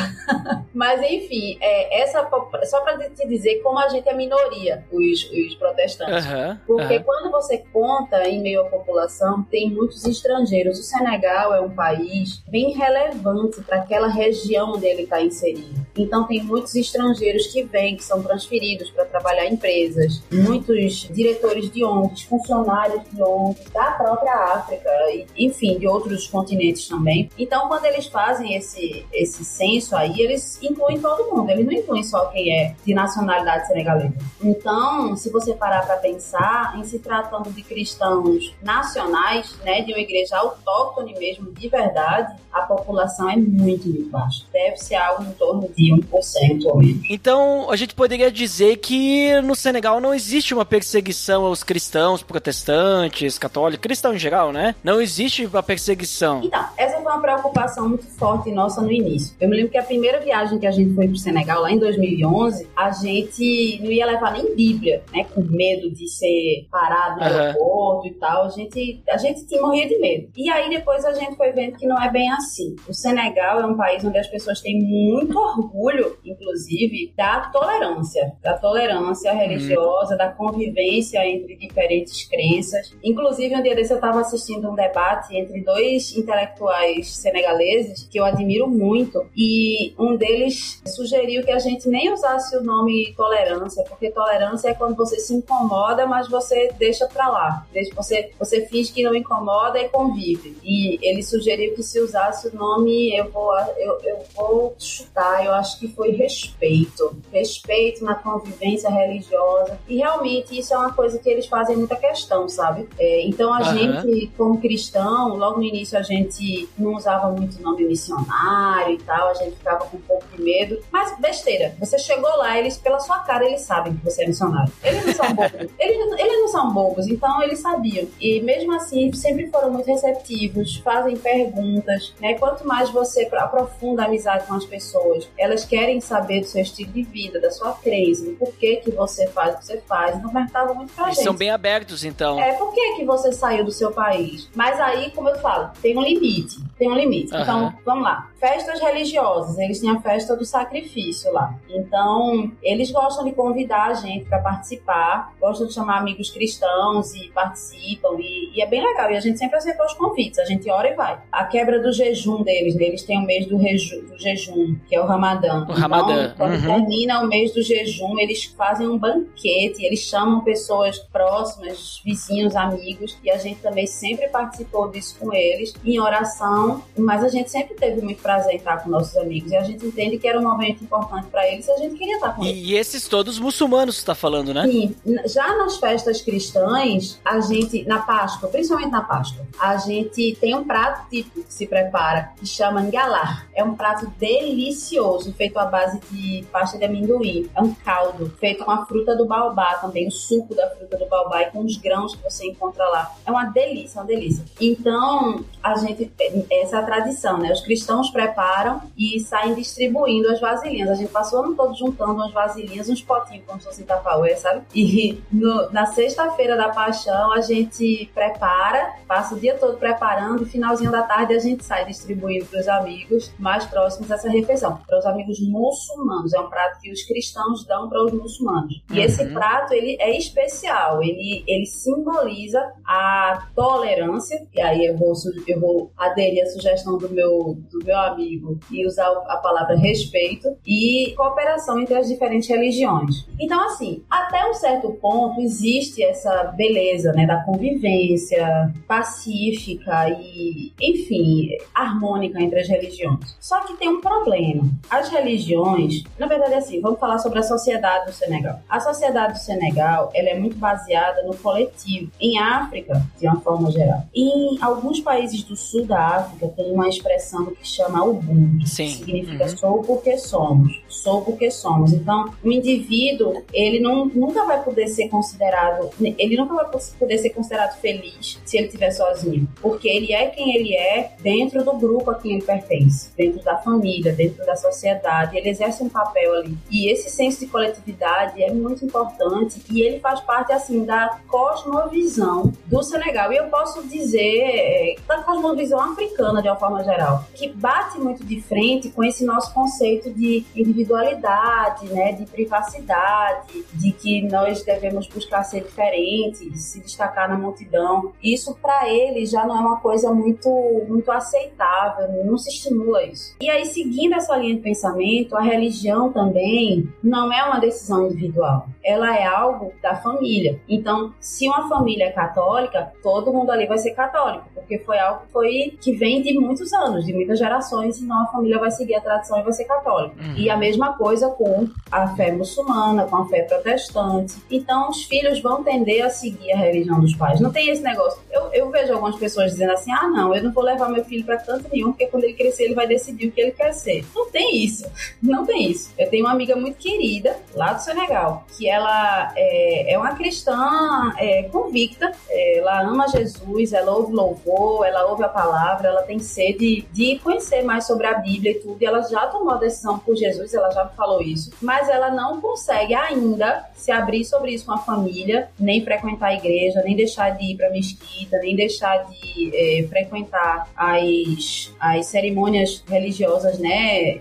Mas enfim, é, essa só para te dizer como a gente é minoria, os, os protestantes. Aham. Porque aham. quando você conta em meio à população, tem muitos estrangeiros. O Senegal é um país bem relevante para aquela região onde ele está inserido. Então, tem muitos estrangeiros que vêm, que são transferidos para trabalhar em empresas, muitos diretores de ONGs, funcionários de ONGs da própria África, enfim, de outros continentes também. Então, quando eles fazem esse, esse censo aí, eles incluem todo mundo, eles não incluem só quem é de nacionalidade senegalesa. Então, se você parar para pensar, em se tratando de cristãos nacionais, né, de uma igreja autóctone mesmo, de verdade, a população é muito, muito baixa. Deve ser algo em torno de 1% ou menos. Então, a gente poderia dizer que no Senegal não existe uma perseguição aos cristãos, protestantes, católicos, cristãos em geral, né? Não existe uma perseguição. Então, essa foi uma preocupação muito forte nossa no início. Eu me lembro que a primeira viagem que a gente foi pro Senegal, lá em 2011, a gente não ia levar nem Bíblia, né? Com medo de ser parado no Aham. aeroporto e tal. A gente, a gente tinha, morria de medo. E aí depois a gente foi vendo que não é bem assim. O Senegal é um país onde as pessoas têm muito orgulho, inclusive, da tolerância. Da tolerância religiosa, da convivência entre diferentes crenças. Inclusive, um dia desse eu estava assistindo um debate entre dois intelectuais senegaleses que eu admiro muito e um deles sugeriu que a gente nem usasse o nome tolerância, porque tolerância é quando você se incomoda, mas você deixa pra lá. Você, você finge que não incomoda e convive. E ele sugeriu que se usasse o nome, eu vou, eu, eu vou chutar, eu acho que foi respeito. Respeito na convivência religiosa. E realmente isso é uma coisa que eles fazem muita questão, sabe? É, então a Aham. gente, como cristão, logo no início a gente não usava muito nome missionário e tal, a gente ficava com um pouco de medo. Mas besteira, você chegou lá, eles, pela sua cara, eles sabem que você é missionário. Eles não são bobos. eles, não- eles não são bobos, então eles sabiam. E mesmo assim, sempre foram muito receptivos, fazem perguntas, né? Quanto mais você aprofunda a amizade com as pessoas, elas querem saber do seu estilo de vida, da sua crença, do porquê que você faz o que você faz. Então perguntava muito pra Eles gente. são bem abertos, então. É, por que, que você saiu do seu país? Mas aí, como eu falo, tem um limite. Tem um limite. Aham. Então, vamos lá. Festas religiosas, eles têm a festa do sacrifício lá. Então, eles gostam de convidar a gente para participar, gostam de chamar amigos cristãos e participam. E, e é bem legal. E a gente sempre aceitou os convites, a gente ora e vai. A quebra do jejum deles, eles têm o mês do, reju- do jejum, que é o Ramadã. O Ramadã, Então, quando uhum. termina o mês do jejum, eles fazem um banquete, eles chamam pessoas próximas, vizinhos, amigos, e a gente também sempre participou disso com eles, em oração, mas a gente sempre teve muito prazer em estar com nossos amigos, e a gente entende que era um momento importante para eles e a gente queria estar com eles. E, esses todos muçulmanos, você tá falando, né? Sim, já nas festas cristãs, a gente, na Páscoa, principalmente na Páscoa, a gente tem um prato típico que se prepara, que chama ngalá. É um prato delicioso, feito à base de pasta de amendoim. É um caldo feito com a fruta do baobá também, o suco da fruta do baobá e com os grãos que você encontra lá. É uma delícia, uma delícia. Então, a gente, essa é a tradição, né? Os cristãos preparam e saem distribuindo as vasilhinhas. A gente passou o ano todo juntando umas vasilhinhas, uns potinhos, como se fosse tapaué, sabe? E no- na sexta-feira da paixão, a gente prepara, passa o dia todo preparando e finalzinho da tarde a gente sai distribuindo para os amigos mais próximos essa refeição. Para os amigos muçulmanos. É um prato que os cristãos dão para os muçulmanos. E esse Uhum. prato, ele é especial. Ele, ele simboliza a tolerância. E aí eu vou, eu vou aderir à sugestão do meu, do meu amigo e usar a palavra respeito e cooperação entre as diferentes religiões. Então, assim, até um certo ponto existe essa beleza, né, da convivência pacífica e, enfim, harmônica entre as religiões. Só que tem um problema. As religiões, na verdade, é assim, vamos falar sobre a sociedade do Senegal. A sociedade do Senegal, ela é muito baseada no coletivo. Em África, de uma forma geral. Em alguns países do sul da África, tem uma expressão que chama Ubuntu. Sim. Que significa Uhum. sou porque somos. Sou porque somos. Então, o indivíduo, ele não, nunca vai poder ser considerado, ele nunca vai poder ser considerado feliz se ele estiver sozinho. Porque ele é quem ele é dentro do grupo a quem ele pertence, dentro da família, dentro da sociedade. Ele exerce um papel ali. E esse senso de coletividade é muito importante e ele faz parte, assim, da cosmovisão do Senegal. E eu posso dizer, é, da cosmovisão africana, de uma forma geral, que bate muito de frente com esse nosso conceito de individualidade, né, de privacidade, de que nós devemos buscar ser diferentes, se destacar na multidão. Isso para ele já não é uma coisa muito muito aceitável, não se estimula isso. E aí seguindo essa linha de pensamento, a religião também não é uma decisão individual. Ela é algo da família. Então, se uma família é católica, todo mundo ali vai ser católico, porque foi algo que foi que vem de muitos anos, de muitas gerações, então a família vai seguir a tradição e vai ser católica. Uhum. E a mesma coisa com a fé muçulmana, com a fé protestante. Então, os filhos vão tender a seguir a religião dos pais. Não tem esse negócio. Eu, eu vejo algumas pessoas dizendo assim: ah, não, eu não vou levar meu filho para canto nenhum, porque quando ele crescer ele vai decidir o que ele quer ser. Não tem isso. Não tem isso. Eu tenho uma amiga muito querida lá do Senegal, que ela é, é uma cristã é, convicta, é, ela ama Jesus, ela ouve louvor, ela ouve a palavra, ela tem sede de conhecer mais sobre a Bíblia e tudo, e ela já tomou a decisão por Jesus, ela já falou isso, mas ela não consegue ainda se abrir sobre isso com a família, nem frequentar a igreja, nem deixar de ir para mesquita, nem deixar de é, frequentar as, as cerimônias religiosas, né,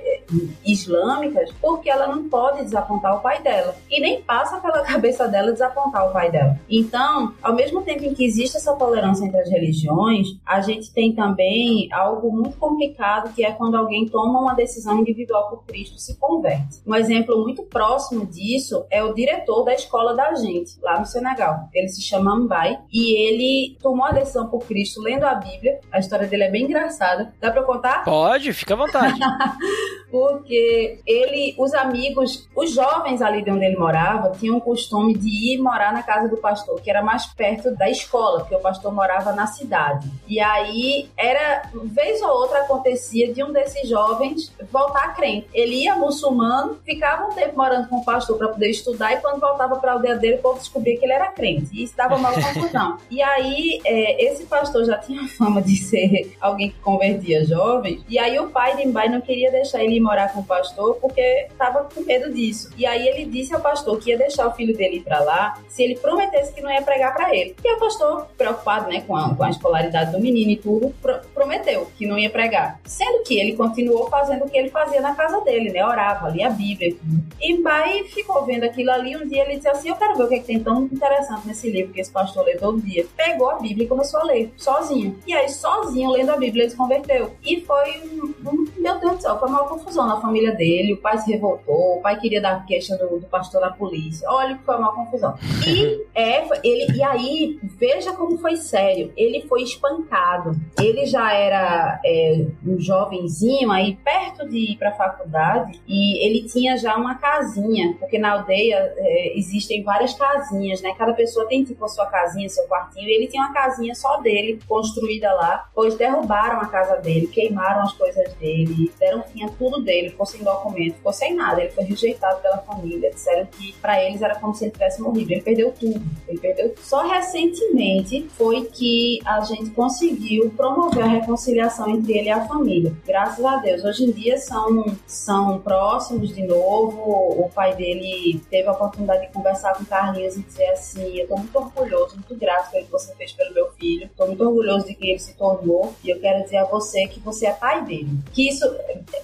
islâmicas, porque ela não pode desapontar o pai dela. E nem passa pela cabeça dela desapontar o pai dela. Então, ao mesmo tempo em que existe essa tolerância entre as religiões, a gente tem também algo muito complicado que é quando alguém toma uma decisão individual por Cristo e se converte. Um exemplo muito próximo disso é o diretor da escola da gente, lá no Senegal. Ele se chama Mbai e ele tomou a decisão por Cristo lendo a Bíblia. A história dele é bem engraçada. Dá pra eu contar? Pode, fica à vontade. porque ele, os amigos, os jovens ali de onde ele morava, tinham o costume de ir morar na casa do pastor, que era mais perto da escola, porque o pastor morava na cidade. E aí era, vez ou outra acontecia de um desses jovens voltar crente. Ele ia muçulmano, ficava um tempo morando com o pastor para poder estudar e quando voltava para a aldeia dele, o povo descobria que ele era crente. E isso dava uma confusão. E aí é, esse pastor já tinha fama de ser alguém que convertia jovens. E aí o pai de Mbai não queria deixar ele ir morar com o pastor porque estava com medo disso. E aí ele disse ao pastor que ia deixar o filho dele ir para lá se ele prometesse que não ia pregar para ele. E o pastor, preocupado né, com, a, com a escolaridade do menino e tudo, pro, prometeu que não ia pregar. Sendo que ele continuou fazendo o que ele fazia na casa dele, né? Orava, lia a Bíblia e Mbai ficou vendo aquilo ali. Um dia ele disse assim: Eu quero ver o que, é que tem tão interessante nesse livro que esse pastor lê todo dia. Pegou a Bíblia e começou a ler, sozinho. E aí, sozinho, lendo a Bíblia, ele se converteu. E foi um meu Deus do céu, foi uma confusão na família dele. O pai se revoltou, o pai queria dar queixa do, do pastor da polícia. Olha que foi uma confusão. E é, ele, e aí, veja como foi sério. Ele foi espancado. Ele já era é, um jovenzinho, aí perto de ir pra faculdade, e ele tinha já uma casinha, porque na aldeia é, existem várias casinhas, né? Cada pessoa tem tipo a sua casinha, seu quartinho, e ele tinha uma casinha só dele, construída lá, pois derrubaram a casa dele, queimaram as coisas dele, deram fim a tudo dele, ficou sem documento, ficou sem nada, ele foi rejeitado pela família, disseram que para eles era como se ele tivesse morrido, ele perdeu tudo, ele perdeu Só recentemente foi que a gente conseguiu promover a reconciliação entre ele e a família, graças a Deus. Hoje em dia são, são próximos de novo, o pai dele teve a oportunidade de conversar com Carlinhos e dizer assim, eu tô muito orgulhoso, muito grato pelo que você fez pelo meu filho, tô muito orgulhoso de que ele se tornou e eu quero dizer a você que você é pai dele. Que isso,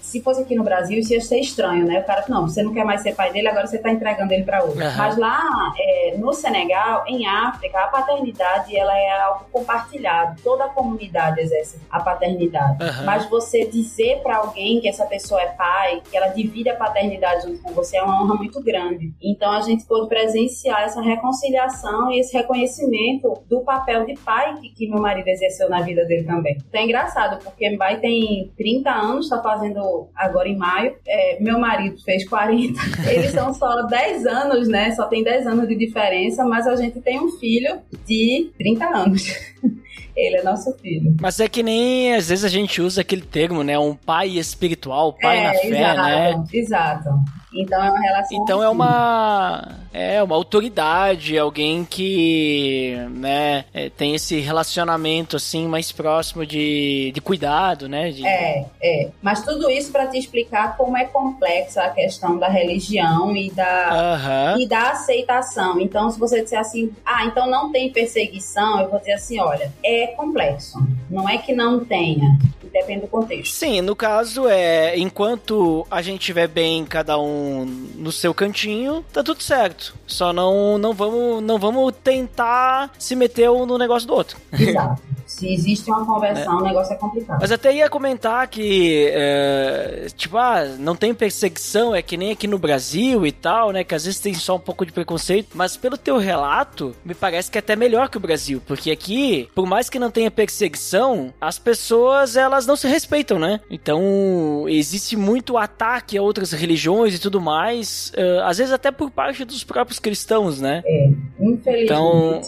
se fosse aqui no Brasil, isso ia ser estranho, né? O cara, não, você não quer mais ser pai dele, agora você tá entregando ele para outro. Aham. Mas lá é, no Senegal, em África, a paternidade ela é algo compartilhado. Toda a comunidade exerce a paternidade. Aham. Mas você dizer para alguém que essa pessoa é pai, que ela divide a paternidade junto com você, é uma honra muito grande. Então a gente pôde presenciar essa reconciliação e esse reconhecimento do papel de pai que, que meu marido exerceu na vida dele também. Então é engraçado, porque Mbai tem 30 anos, está fazendo agora em maio. É, meu marido fez 40. Eles são só 10 anos, né? Só tem 10 anos de diferença, mas a gente tem um filho de 30 anos. ele é nosso filho. Mas é que nem às vezes a gente usa aquele termo, né? Um pai espiritual, pai é, na fé, exato, né? Exato. Então é uma relação. Então é uma é uma autoridade, alguém que né é, tem esse relacionamento assim mais próximo de, de cuidado, né? De... É, é. Mas tudo isso para te explicar como é complexa a questão da religião e da Uhum. e da aceitação. Então se você disser assim, ah, então não tem perseguição, eu vou dizer assim, olha, é complexo. Não é que não tenha, depende do contexto. Sim, no caso é enquanto a gente estiver bem cada um no seu cantinho, tá tudo certo. Só não não vamos não vamos tentar se meter um no negócio do outro. Exato. Se existe uma conversão, o negócio é complicado. Mas até ia comentar que, é, tipo, ah, não tem perseguição, é que nem aqui no Brasil e tal, né? Que às vezes tem só um pouco de preconceito. Mas pelo teu relato, me parece que é até melhor que o Brasil. Porque aqui, por mais que não tenha perseguição, as pessoas, elas não se respeitam, né? Então, existe muito ataque a outras religiões e tudo mais. é, às vezes até por parte dos próprios cristãos, né? Infelizmente, Então-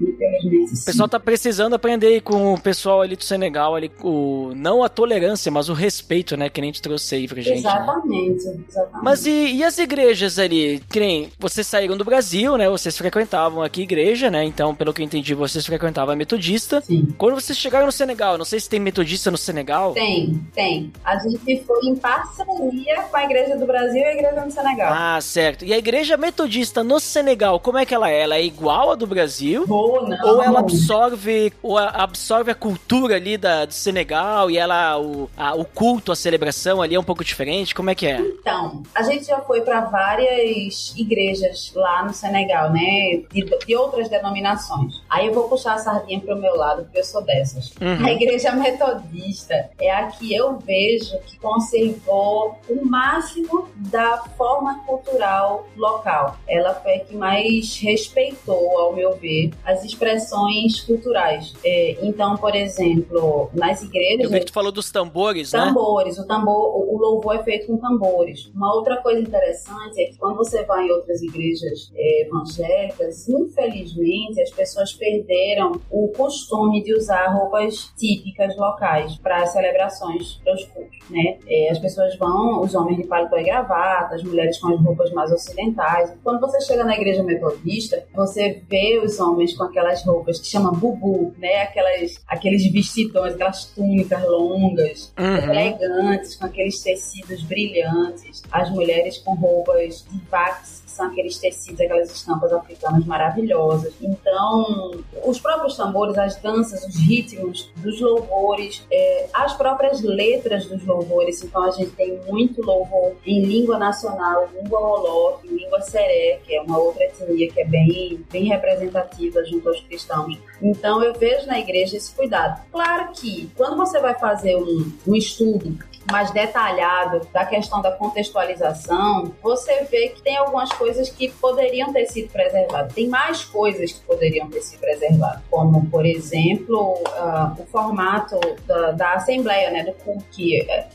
infelizmente O pessoal tá precisando aprender com o pessoal ali do Senegal, ali, o, não a tolerância, mas o respeito, né? Que nem a gente trouxe aí pra gente. né? Exatamente, exatamente. Mas e, e as igrejas ali? Que nem vocês saíram do Brasil, né? Vocês frequentavam aqui igreja, né? Então, pelo que eu entendi, vocês frequentavam a metodista. Sim. Quando vocês chegaram no Senegal, não sei se tem metodista no Senegal. Tem, tem. A gente foi em parceria com a Igreja do Brasil e a Igreja do Senegal. Ah, certo. E a igreja metodista no Senegal, como é que ela é? Ela é igual à do Brasil? Boa, não. Ou ela absorve, ou a- absorve a cultura ali da, do Senegal e ela o, a- o culto, a celebração ali é um pouco diferente? Como é que é? Então, a gente já foi para várias igrejas lá no Senegal, né? De, de outras denominações. Aí eu vou puxar a sardinha pro meu lado, porque eu sou dessas. Uhum. A igreja metodista é a que eu vejo que conservou o máximo da forma cultural local. Ela foi a que mais respeitou, ao meu ver, as expressões culturais. É, então, por exemplo, nas igrejas. Eu vi que tu falou dos tambores, né? Tambores, o tambor, o louvor é feito com tambores. Uma outra coisa interessante é que quando você vai em outras igrejas eh, evangélicas, infelizmente as pessoas perderam o costume de usar roupas típicas locais para celebrações, para os cultos, né? Eh, as pessoas vão, os homens de paletó e gravata, as mulheres com as roupas mais ocidentais. Quando você chega na igreja metodista, você vê os homens com aquelas roupas que chama bubu, né? Aquelas, aqueles vestidões, aquelas túnicas longas, Uhum. elegantes, com aqueles tecidos brilhantes, as mulheres com roupas de vax, que são aqueles tecidos, aquelas estampas africanas maravilhosas. Então, os próprios tambores, as danças, os ritmos dos louvores, é, as próprias letras dos louvores. Então, a gente tem muito louvor em língua nacional, em língua oló, em língua seré, que é uma outra etnia que é bem, bem representativa junto aos cristãos. Então, eu vejo na igreja esse cuidado. Claro que, quando você vai fazer um, um estudo mais detalhado da questão da contextualização, você vê que tem algumas coisas que poderiam ter sido preservadas. Tem mais coisas que poderiam ter sido preservadas, como, por exemplo, ah, o formato da, da Assembleia, né, do culto,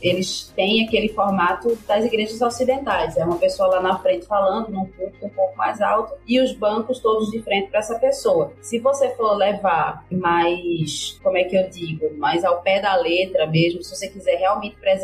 eles têm aquele formato das igrejas ocidentais. É uma pessoa lá na frente falando num culto um pouco mais alto e os bancos todos de frente para essa pessoa. Se você for levar mais, como é que eu digo, mais ao pé da letra mesmo, se você quiser realmente preservar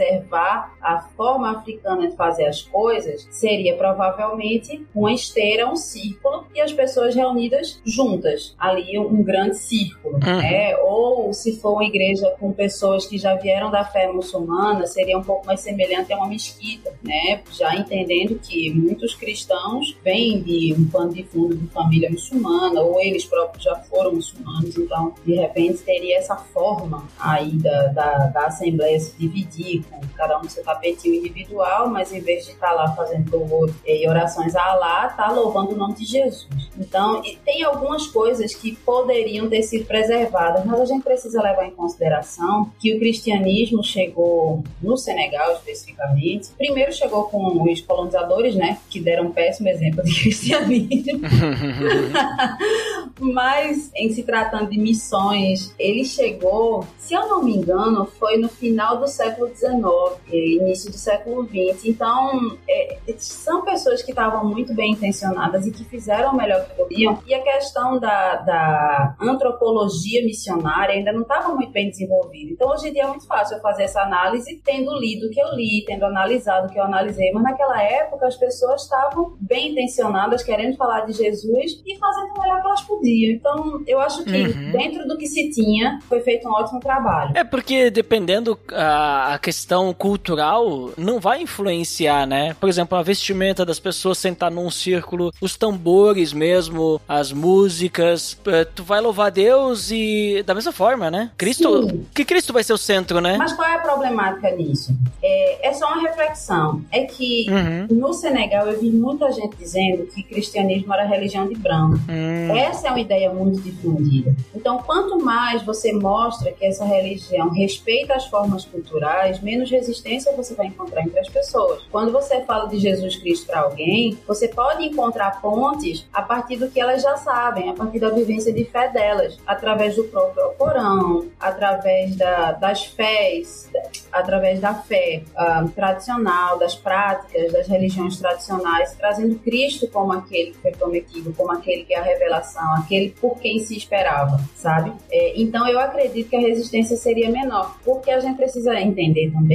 a forma africana de fazer as coisas, seria provavelmente uma esteira, um círculo e as pessoas reunidas juntas, ali um, grande círculo, Uhum. né? Ou se for uma igreja com pessoas que já vieram da fé muçulmana, seria um pouco mais semelhante a uma mesquita, né? Já entendendo que muitos cristãos vêm de um pano de fundo de família muçulmana, ou eles próprios já foram muçulmanos, então de repente teria essa forma aí da, da, da Assembleia se dividir, cada um no seu tapetinho individual, mas em vez de estar lá fazendo louvor e orações a Allah, tá louvando o nome de Jesus. Então, e tem algumas coisas que poderiam ter sido preservadas, mas a gente precisa levar em consideração que o cristianismo chegou no Senegal especificamente. Primeiro chegou com os colonizadores, né, que deram um péssimo exemplo de cristianismo. Mas, em se tratando de missões, ele chegou, se eu não me engano, foi no final do século XIX. Início do século XX. Então, é, são pessoas que estavam muito bem intencionadas e que fizeram o melhor que podiam. E a questão da, da antropologia missionária ainda não estava muito bem desenvolvida. Então, hoje em dia é muito fácil eu fazer essa análise tendo lido o que eu li, tendo analisado o que eu analisei. Mas naquela época as pessoas estavam bem intencionadas, querendo falar de Jesus e fazendo o melhor que elas podiam. Então, eu acho que uhum. dentro do que se tinha, foi feito um ótimo trabalho. É porque dependendo a, a questão cultural, não vai influenciar, né? Por exemplo, a vestimenta das pessoas sentar num círculo, os tambores mesmo, as músicas, é, tu vai louvar Deus e da mesma forma, né? Cristo, Sim. que Cristo vai ser o centro, né? Mas qual é a problemática nisso? É, é só uma reflexão. É que uhum. no Senegal eu vi muita gente dizendo que cristianismo era religião de branco. Uhum. Essa é uma ideia muito difundida. Então, quanto mais você mostra que essa religião respeita as formas culturais, menos resistência você vai encontrar entre as pessoas. Quando você fala de Jesus Cristo para alguém, você pode encontrar pontes a partir do que elas já sabem, a partir da vivência de fé delas, através do próprio Corão, através da, das fés, através da fé uh, tradicional, das práticas, das religiões tradicionais, trazendo Cristo como aquele que foi prometido, como aquele que é a revelação, aquele por quem se esperava, sabe? É, então eu acredito que a resistência seria menor, porque a gente precisa entender também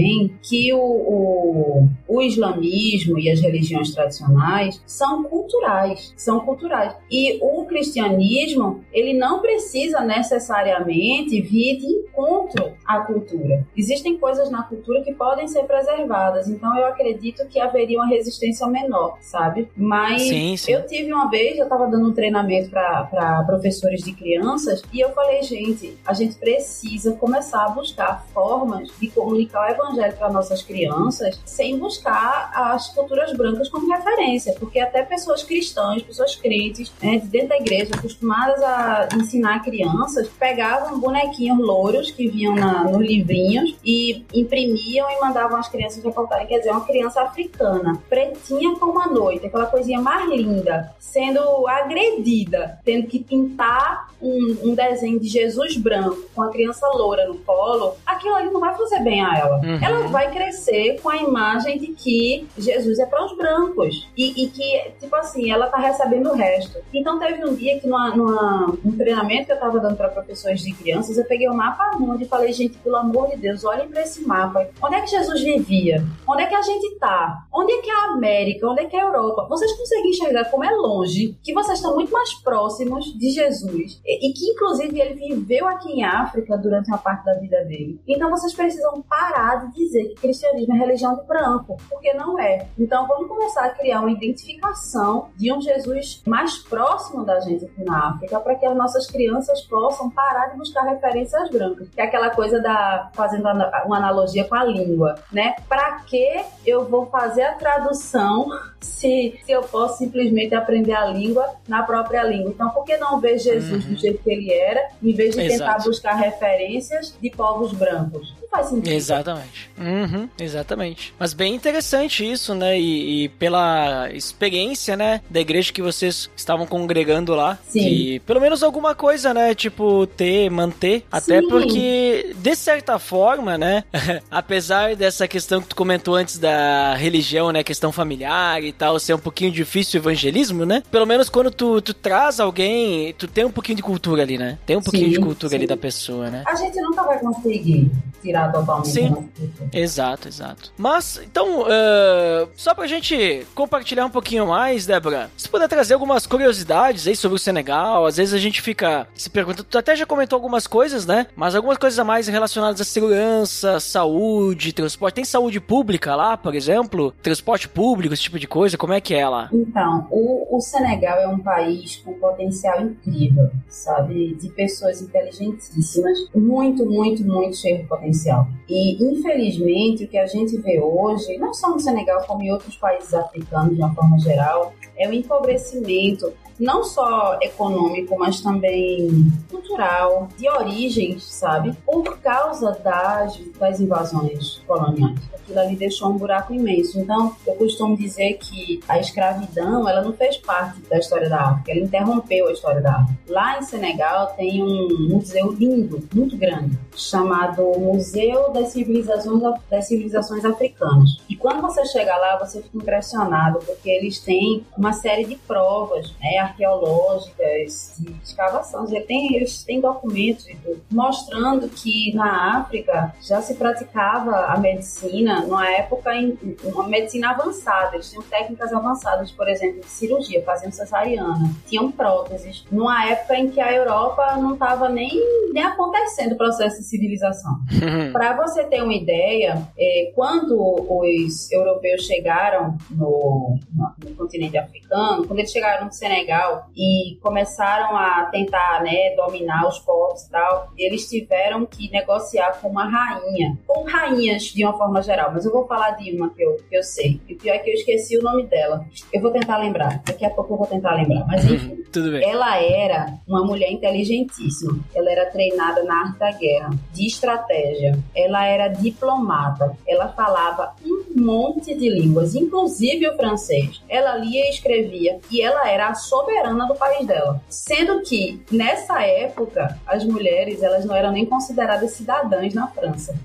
que o, o, o islamismo e as religiões tradicionais são culturais, são culturais. E o cristianismo, ele não precisa necessariamente vir de encontro à cultura. Existem coisas na cultura que podem ser preservadas, então eu acredito que haveria uma resistência menor, sabe? Mas sim, sim. eu tive uma vez, eu estava dando um treinamento para professores de crianças e eu falei, gente, a gente precisa começar a buscar formas de comunicar evangelho para nossas crianças sem buscar as culturas brancas como referência, porque até pessoas cristãs, pessoas crentes, né, de dentro da igreja, acostumadas a ensinar crianças, pegavam bonequinhos louros que vinham na, nos livrinhos e imprimiam e mandavam as crianças reportarem, quer dizer, uma criança africana, pretinha como a noite, aquela coisinha mais linda, sendo agredida, tendo que pintar um, um desenho de Jesus branco com a criança loura no colo, aquilo ali não vai fazer bem a ela. Uhum. Ela vai crescer com a imagem de que Jesus é para os brancos e, e, que, tipo assim, ela tá recebendo o resto. Então teve um dia que numa, numa, num treinamento que eu tava dando para professores de crianças, eu peguei o mapa mundo e falei, gente, pelo amor de Deus, olhem para esse mapa. Onde é que Jesus vivia? Onde é que a gente tá? Onde é que é a América? Onde é que é a Europa? Vocês conseguem enxergar como é longe, que vocês estão muito mais próximos de Jesus e, e que, inclusive, ele viveu aqui em África durante uma parte da vida dele. Então vocês precisam parar de dizer que cristianismo é religião de branco, porque não é. Então vamos começar a criar uma identificação de um Jesus mais próximo da gente aqui na África, para que as nossas crianças possam parar de buscar referências brancas, que é aquela coisa da fazendo uma analogia com a língua, né? Para que eu vou fazer a tradução se, se eu posso simplesmente aprender a língua na própria língua? Então, por que não ver Jesus uhum. do jeito que ele era, em vez de Exato. tentar buscar referências de povos brancos? Faz sentido. Exatamente. Uhum, exatamente. Mas bem interessante isso, né? E, e, pela experiência, né, da igreja que vocês estavam congregando lá. Sim. E pelo menos alguma coisa, né? Tipo, ter, manter. Até Sim. porque, de certa forma, né? apesar dessa questão que tu comentou antes da religião, né? Questão familiar e tal, ser um pouquinho difícil o evangelismo, né? Pelo menos quando tu, tu traz alguém, tu tem um pouquinho de cultura ali, né? Tem um pouquinho sim, de cultura ali da pessoa, né? A gente nunca vai conseguir tirar totalmente. Sim, exato, exato. Mas, então, uh, só pra gente compartilhar um pouquinho mais, Débora, se puder trazer algumas curiosidades aí sobre o Senegal, às vezes a gente fica se perguntando, tu até já comentou algumas coisas, né? Mas algumas coisas a mais relacionadas à segurança, saúde, transporte. Tem saúde pública lá, por exemplo? Transporte público, esse tipo de coisa, como é que é lá? Então, o, o Senegal é um país com potencial incrível, sabe? De pessoas inteligentíssimas, muito, muito, muito cheio de potencial social. E, infelizmente, o que a gente vê hoje, não só no Senegal, como em outros países africanos de uma forma geral, é o empobrecimento não só econômico, mas também cultural, de origens, sabe? Por causa das, das invasões coloniais. Aquilo ali deixou um buraco imenso. Então, eu costumo dizer que a escravidão, ela não fez parte da história da África, ela interrompeu a história da África. Lá em Senegal tem um museu lindo, muito grande, chamado Museu das Civilizações, das Civilizações Africanas. E quando você chega lá, você fica impressionado, porque eles têm uma série de provas né, arqueológicas, de escavação. Eles têm, eles têm documentos e tudo, mostrando que na África já se praticava a medicina numa época, em, uma medicina avançada. Eles tinham técnicas avançadas, por exemplo, de cirurgia, fazendo cesariana. Tinham próteses. Numa época em que a Europa não estava nem, nem acontecendo o processo de civilização. Para você ter uma ideia, é, quando os europeus chegaram no, no, no, continente africano, quando eles chegaram no Senegal e começaram a tentar né, dominar os povos e tal, eles tiveram que negociar com uma rainha, ou rainhas de uma forma geral, mas eu vou falar de uma que eu, que eu sei. E o pior é que eu esqueci o nome dela. Eu vou tentar lembrar, daqui a pouco eu vou tentar lembrar, mas enfim. Tudo bem. Ela era uma mulher inteligentíssima, ela era treinada na arte da guerra, de estratégia, ela era diplomata, ela falava um monte de línguas, inclusive o francês. Ela lia e escrevia e ela era a soberana do país dela. Sendo que nessa época as mulheres elas não eram nem consideradas cidadãs na França.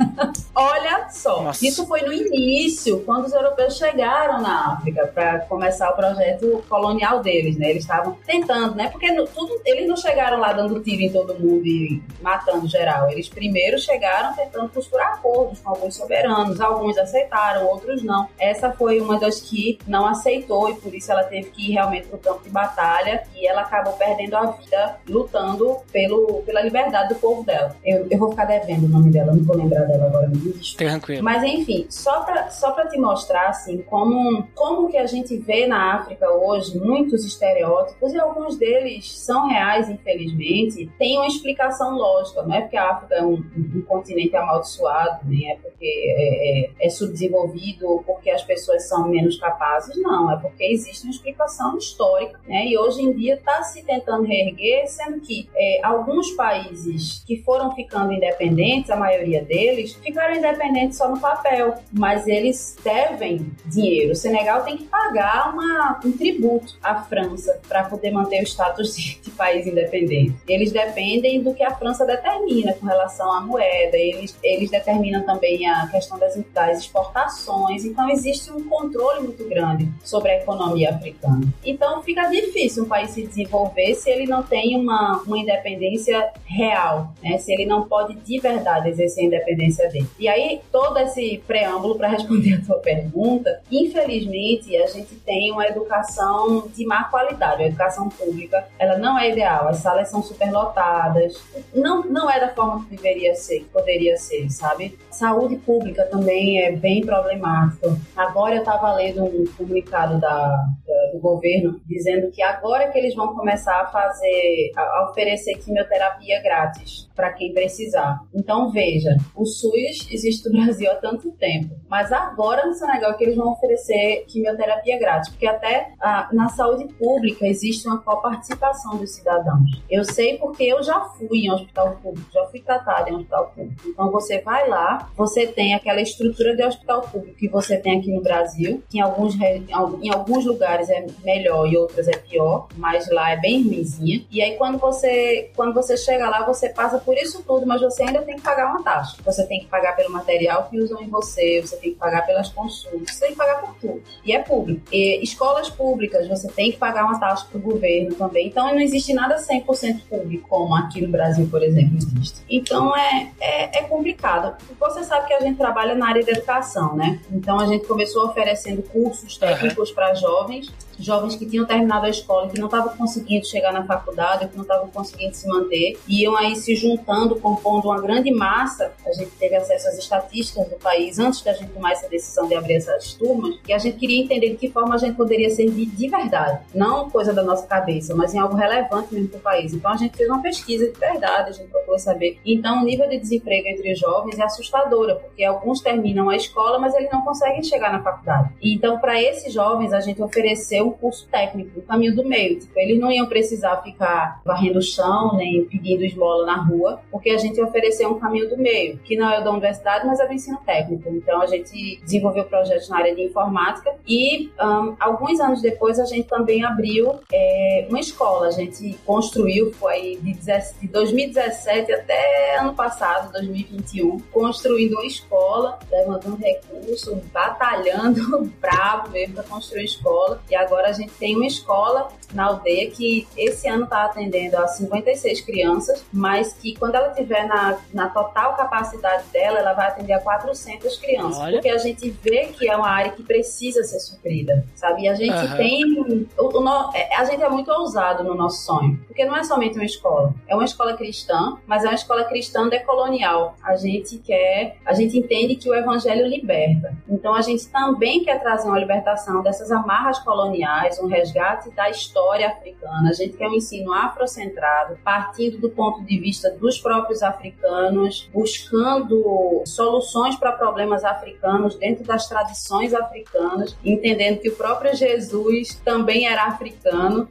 Olha só, Nossa. isso foi no início, quando os europeus chegaram na África para começar o projeto colonial deles, né? Eles estavam tentando, né? Porque no, tudo, eles não chegaram lá dando tiro em todo mundo e matando geral. Eles primeiro chegaram tentando costurar acordos com alguns soberanos. Alguns aceitaram, outros não. Essa foi uma das que não aceitou e por isso ela teve que ir realmente para o campo de batalha e ela acabou perdendo a vida lutando pelo, pela liberdade do povo dela. Eu, eu vou ficar devendo o nome dela, não vou lembrar dela agora bicho. Tranquilo. Mas enfim, só pra, só pra te mostrar, assim, como, como que a gente vê na África hoje muitos estereótipos, e alguns deles são reais, infelizmente, tem uma explicação lógica. Não é porque a África é um, um, continente amaldiçoado, nem é porque é, é, é subdesenvolvido ou porque as pessoas são menos capazes, não. É porque existe uma explicação histórica, né? E hoje em dia está se tentando reerguer, sendo que é, alguns países que foram ficando independentes, a maioria deles, ficaram independentes só no papel, mas eles devem dinheiro. O Senegal tem que pagar uma, um tributo à França para poder manter o status de, país independente. Eles dependem do que a França determina com relação à moeda, eles, eles determinam também a questão das, das exportações, então existe um controle muito grande sobre a economia africana. Então fica difícil um país se desenvolver se ele não tem uma, uma independência real, né? se ele não pode de verdade exercer a independência dele. E aí, todo esse preâmbulo para responder a tua pergunta, infelizmente, a gente tem uma educação de má qualidade. A educação pública, ela não é ideal. As salas são superlotadas. Não, não é da forma que deveria ser, que poderia ser, sabe? Saúde pública também é bem problemática. Agora eu estava lendo um comunicado da, da, do governo dizendo que agora que eles vão começar a fazer, a, oferecer quimioterapia grátis para quem precisar. Então, veja, o SUS existe no Brasil há tanto tempo, mas agora no Senegal que eles vão oferecer quimioterapia grátis, porque até ah, na saúde pública existe uma coparticipação dos cidadãos. Eu sei porque eu já fui em hospital público, já fui tratada em hospital público. Então você vai lá, você tem aquela estrutura de hospital público que você tem aqui no Brasil, que em alguns, em alguns lugares é melhor e outros é pior, mas lá é bem ruimzinha. E aí quando você, quando você chega lá, você passa por isso tudo, mas você ainda tem que pagar uma taxa. Você tem que pagar pelo material que usam em você, você tem que pagar pelas consultas, você tem que pagar por tudo. E é público. E escolas públicas, você tem que pagar uma taxa para o governo também. Então não existe nada 100% público, como aqui no Brasil, por exemplo, existe. Então é, é, é complicado. Você sabe que a gente trabalha na área da educação, né? Então a gente começou oferecendo cursos técnicos uhum. para jovens jovens que tinham terminado a escola, que não estavam conseguindo chegar na faculdade, que não estavam conseguindo se manter, iam aí se juntando, compondo uma grande massa. A gente teve acesso às estatísticas do país antes da gente tomar essa decisão de abrir essas turmas, e a gente queria entender de que forma a gente poderia servir de verdade, não coisa da nossa cabeça, mas em algo relevante mesmo para o país. Então a gente fez uma pesquisa de verdade, a gente procurou saber. Então o nível de desemprego entre jovens é assustadora, porque alguns terminam a escola, mas eles não conseguem chegar na faculdade. Então para esses jovens a gente ofereceu um curso técnico, um caminho do meio. Tipo, eles não iam precisar ficar varrendo o chão, nem pedindo esmola na rua, porque a gente ofereceu um caminho do meio, que não é o da universidade, mas é do ensino técnico. Então a gente desenvolveu projetos na área de informática e um, alguns anos depois a gente também abriu é, uma escola. A gente construiu, foi de, de 2017 até ano passado, 2021, construindo uma escola, levantando recursos, batalhando bravo mesmo para construir escola. E agora a gente tem uma escola na aldeia que esse ano está atendendo a 56 crianças, mas que quando ela tiver na, na total capacidade dela, ela vai atender a 400 crianças. Olha. Porque a gente vê que é uma área que precisa ser suprida, sabe? E a gente uhum. tem. O, o, é, a gente é muito ousado no nosso sonho, porque não é somente uma escola, é uma escola cristã, mas é uma escola cristã decolonial. A gente quer, a gente entende que o evangelho liberta. Então a gente também quer trazer uma libertação dessas amarras coloniais, um resgate da história africana. A gente quer um ensino afrocentrado, partindo do ponto de vista dos próprios africanos, buscando soluções para problemas africanos dentro das tradições africanas, entendendo que o próprio Jesus também era africano.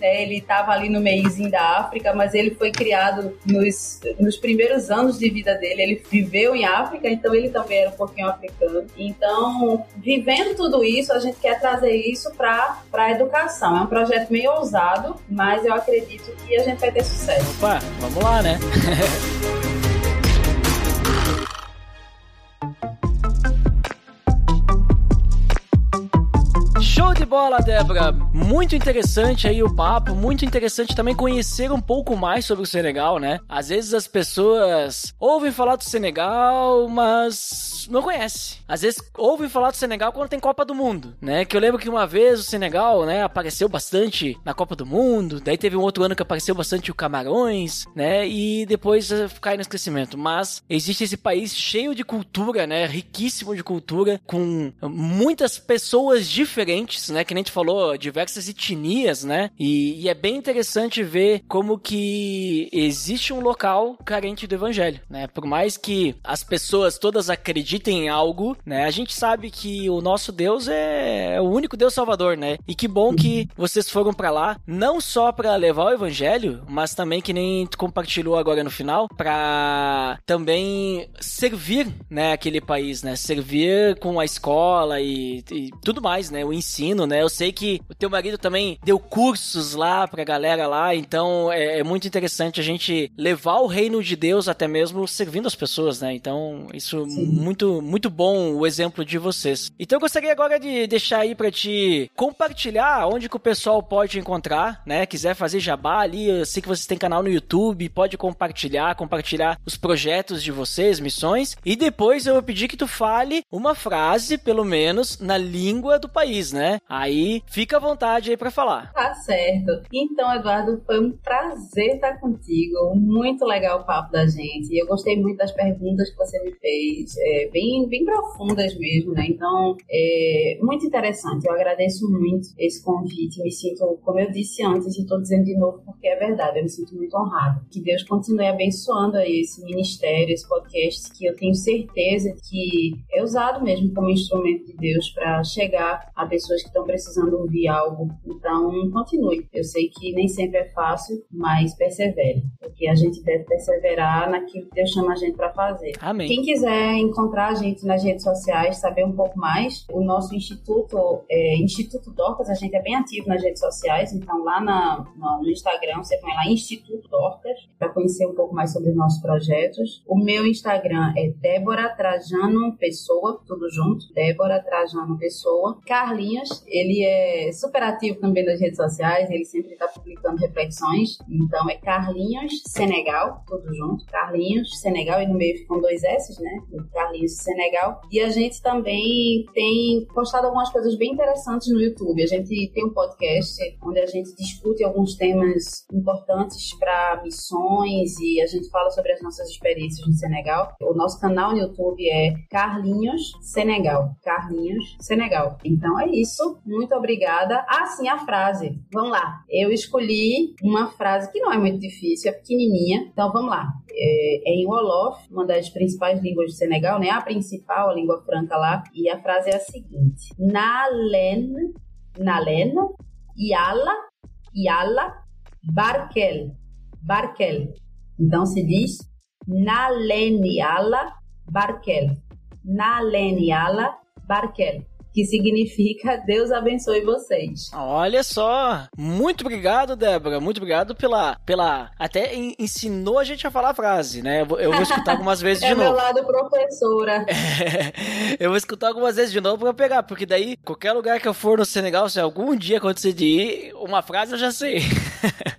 Né? Ele estava ali no meiozinho da África, mas ele foi criado nos, nos primeiros anos de vida dele. Ele viveu em África, então ele também era um pouquinho africano. Então, vivendo tudo isso, a gente quer trazer isso para a educação. É um projeto meio ousado, mas eu acredito que a gente vai ter sucesso. Opa, vamos lá, né? Show de bola, Débora! Muito interessante aí o papo, muito interessante também conhecer um pouco mais sobre o Senegal, né? Às vezes as pessoas ouvem falar do Senegal, mas não conhecem. Às vezes ouvem falar do Senegal quando tem Copa do Mundo, né? Que eu lembro que uma vez o Senegal, né, apareceu bastante na Copa do Mundo, daí teve um outro ano que apareceu bastante o Camarões, né? E depois eh, cai no esquecimento. Mas existe esse país cheio de cultura, né? Riquíssimo de cultura, com muitas pessoas diferentes né? Que nem a gente falou, diversas etnias, né? E, e, é bem interessante ver como que existe um local carente do evangelho, né? Por mais que as pessoas todas acreditem em algo, né? A gente sabe que o nosso Deus é, é o único Deus salvador, né? E que bom que vocês foram para lá, não só para levar o evangelho, mas também que nem tu compartilhou agora no final, para também servir, né, aquele país, né? Servir com a escola e, e tudo mais, né? O ensino ensino, né? Eu sei que o teu marido também deu cursos lá pra galera lá, então é, é muito interessante a gente levar o reino de Deus até mesmo servindo as pessoas, né? Então, isso Sim. muito muito bom o exemplo de vocês. Então eu gostaria agora de deixar aí para te compartilhar onde que o pessoal pode encontrar, né? Quiser fazer jabá ali, eu sei que vocês têm canal no YouTube, pode compartilhar, compartilhar os projetos de vocês, missões, e depois eu vou pedir que tu fale uma frase, pelo menos, na língua do país, né? Aí fica à vontade aí para falar. Tá certo. Então, Eduardo, foi um prazer estar contigo. Muito legal o papo da gente. Eu gostei muito das perguntas que você me fez, é, bem, bem profundas mesmo, né? Então, é muito interessante. Eu agradeço muito esse convite. Me sinto, como eu disse antes, e estou dizendo de novo porque é verdade, eu me sinto muito honrado. Que Deus continue abençoando aí esse ministério, esse podcast, que eu tenho certeza que é usado mesmo como instrumento de Deus para chegar a pessoas pessoas que estão precisando ouvir algo. Então, continue. Eu sei que nem sempre é fácil, mas persevere, porque a gente deve perseverar naquilo que Deus chama a gente para fazer. Amém. Quem quiser encontrar a gente nas redes sociais, saber um pouco mais, o nosso instituto, é, Instituto Dorcas, a gente é bem ativo nas redes sociais, então lá na, no Instagram você põe lá Instituto Dorcas para conhecer um pouco mais sobre os nossos projetos. O meu Instagram é Débora Trajano Pessoa, tudo junto, Débora Trajano Pessoa. Carlinhos ele é super ativo também nas redes sociais, ele sempre está publicando reflexões. Então é Carlinhos Senegal, tudo junto. Carlinhos Senegal, e no meio ficam dois S, né? Carlinhos Senegal. E a gente também tem postado algumas coisas bem interessantes no YouTube. A gente tem um podcast onde a gente discute alguns temas importantes para missões e a gente fala sobre as nossas experiências no Senegal. O nosso canal no YouTube é Carlinhos Senegal. Carlinhos Senegal. Então é isso isso. Muito obrigada. Ah, sim, a frase. Vamos lá. Eu escolhi uma frase que não é muito difícil, é pequenininha. Então vamos lá. É, é em Wolof, uma das principais línguas do Senegal, né? A principal, a língua franca lá. E a frase é a seguinte: Na len Nalen, Yala, Yala, Barkel, Barkel. Então se diz Naleniala Barkel. Naleniala Barkel que significa Deus abençoe vocês. Olha só! Muito obrigado, Débora. Muito obrigado pela. pela até ensinou a gente a falar a frase, né? Eu vou, eu vou escutar algumas vezes é de novo. É meu lado professora. É, eu vou escutar algumas vezes de novo pra pegar, porque daí, qualquer lugar que eu for no Senegal, se algum dia acontecer de ir, uma frase eu já sei.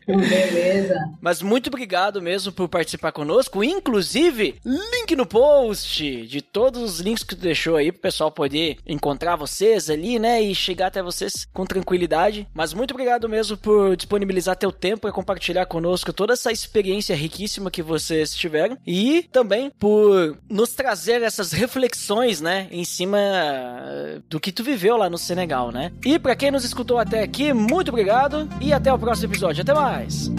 Beleza. Mas muito obrigado mesmo por participar conosco. Inclusive, link no post de todos os links que tu deixou aí pro pessoal poder encontrar vocês ali, né? E chegar até vocês com tranquilidade. Mas muito obrigado mesmo por disponibilizar teu tempo e compartilhar conosco toda essa experiência riquíssima que vocês tiveram. E também por nos trazer essas reflexões, né? Em cima do que tu viveu lá no Senegal, né? E para quem nos escutou até aqui, muito obrigado e até o próximo episódio. Até mais!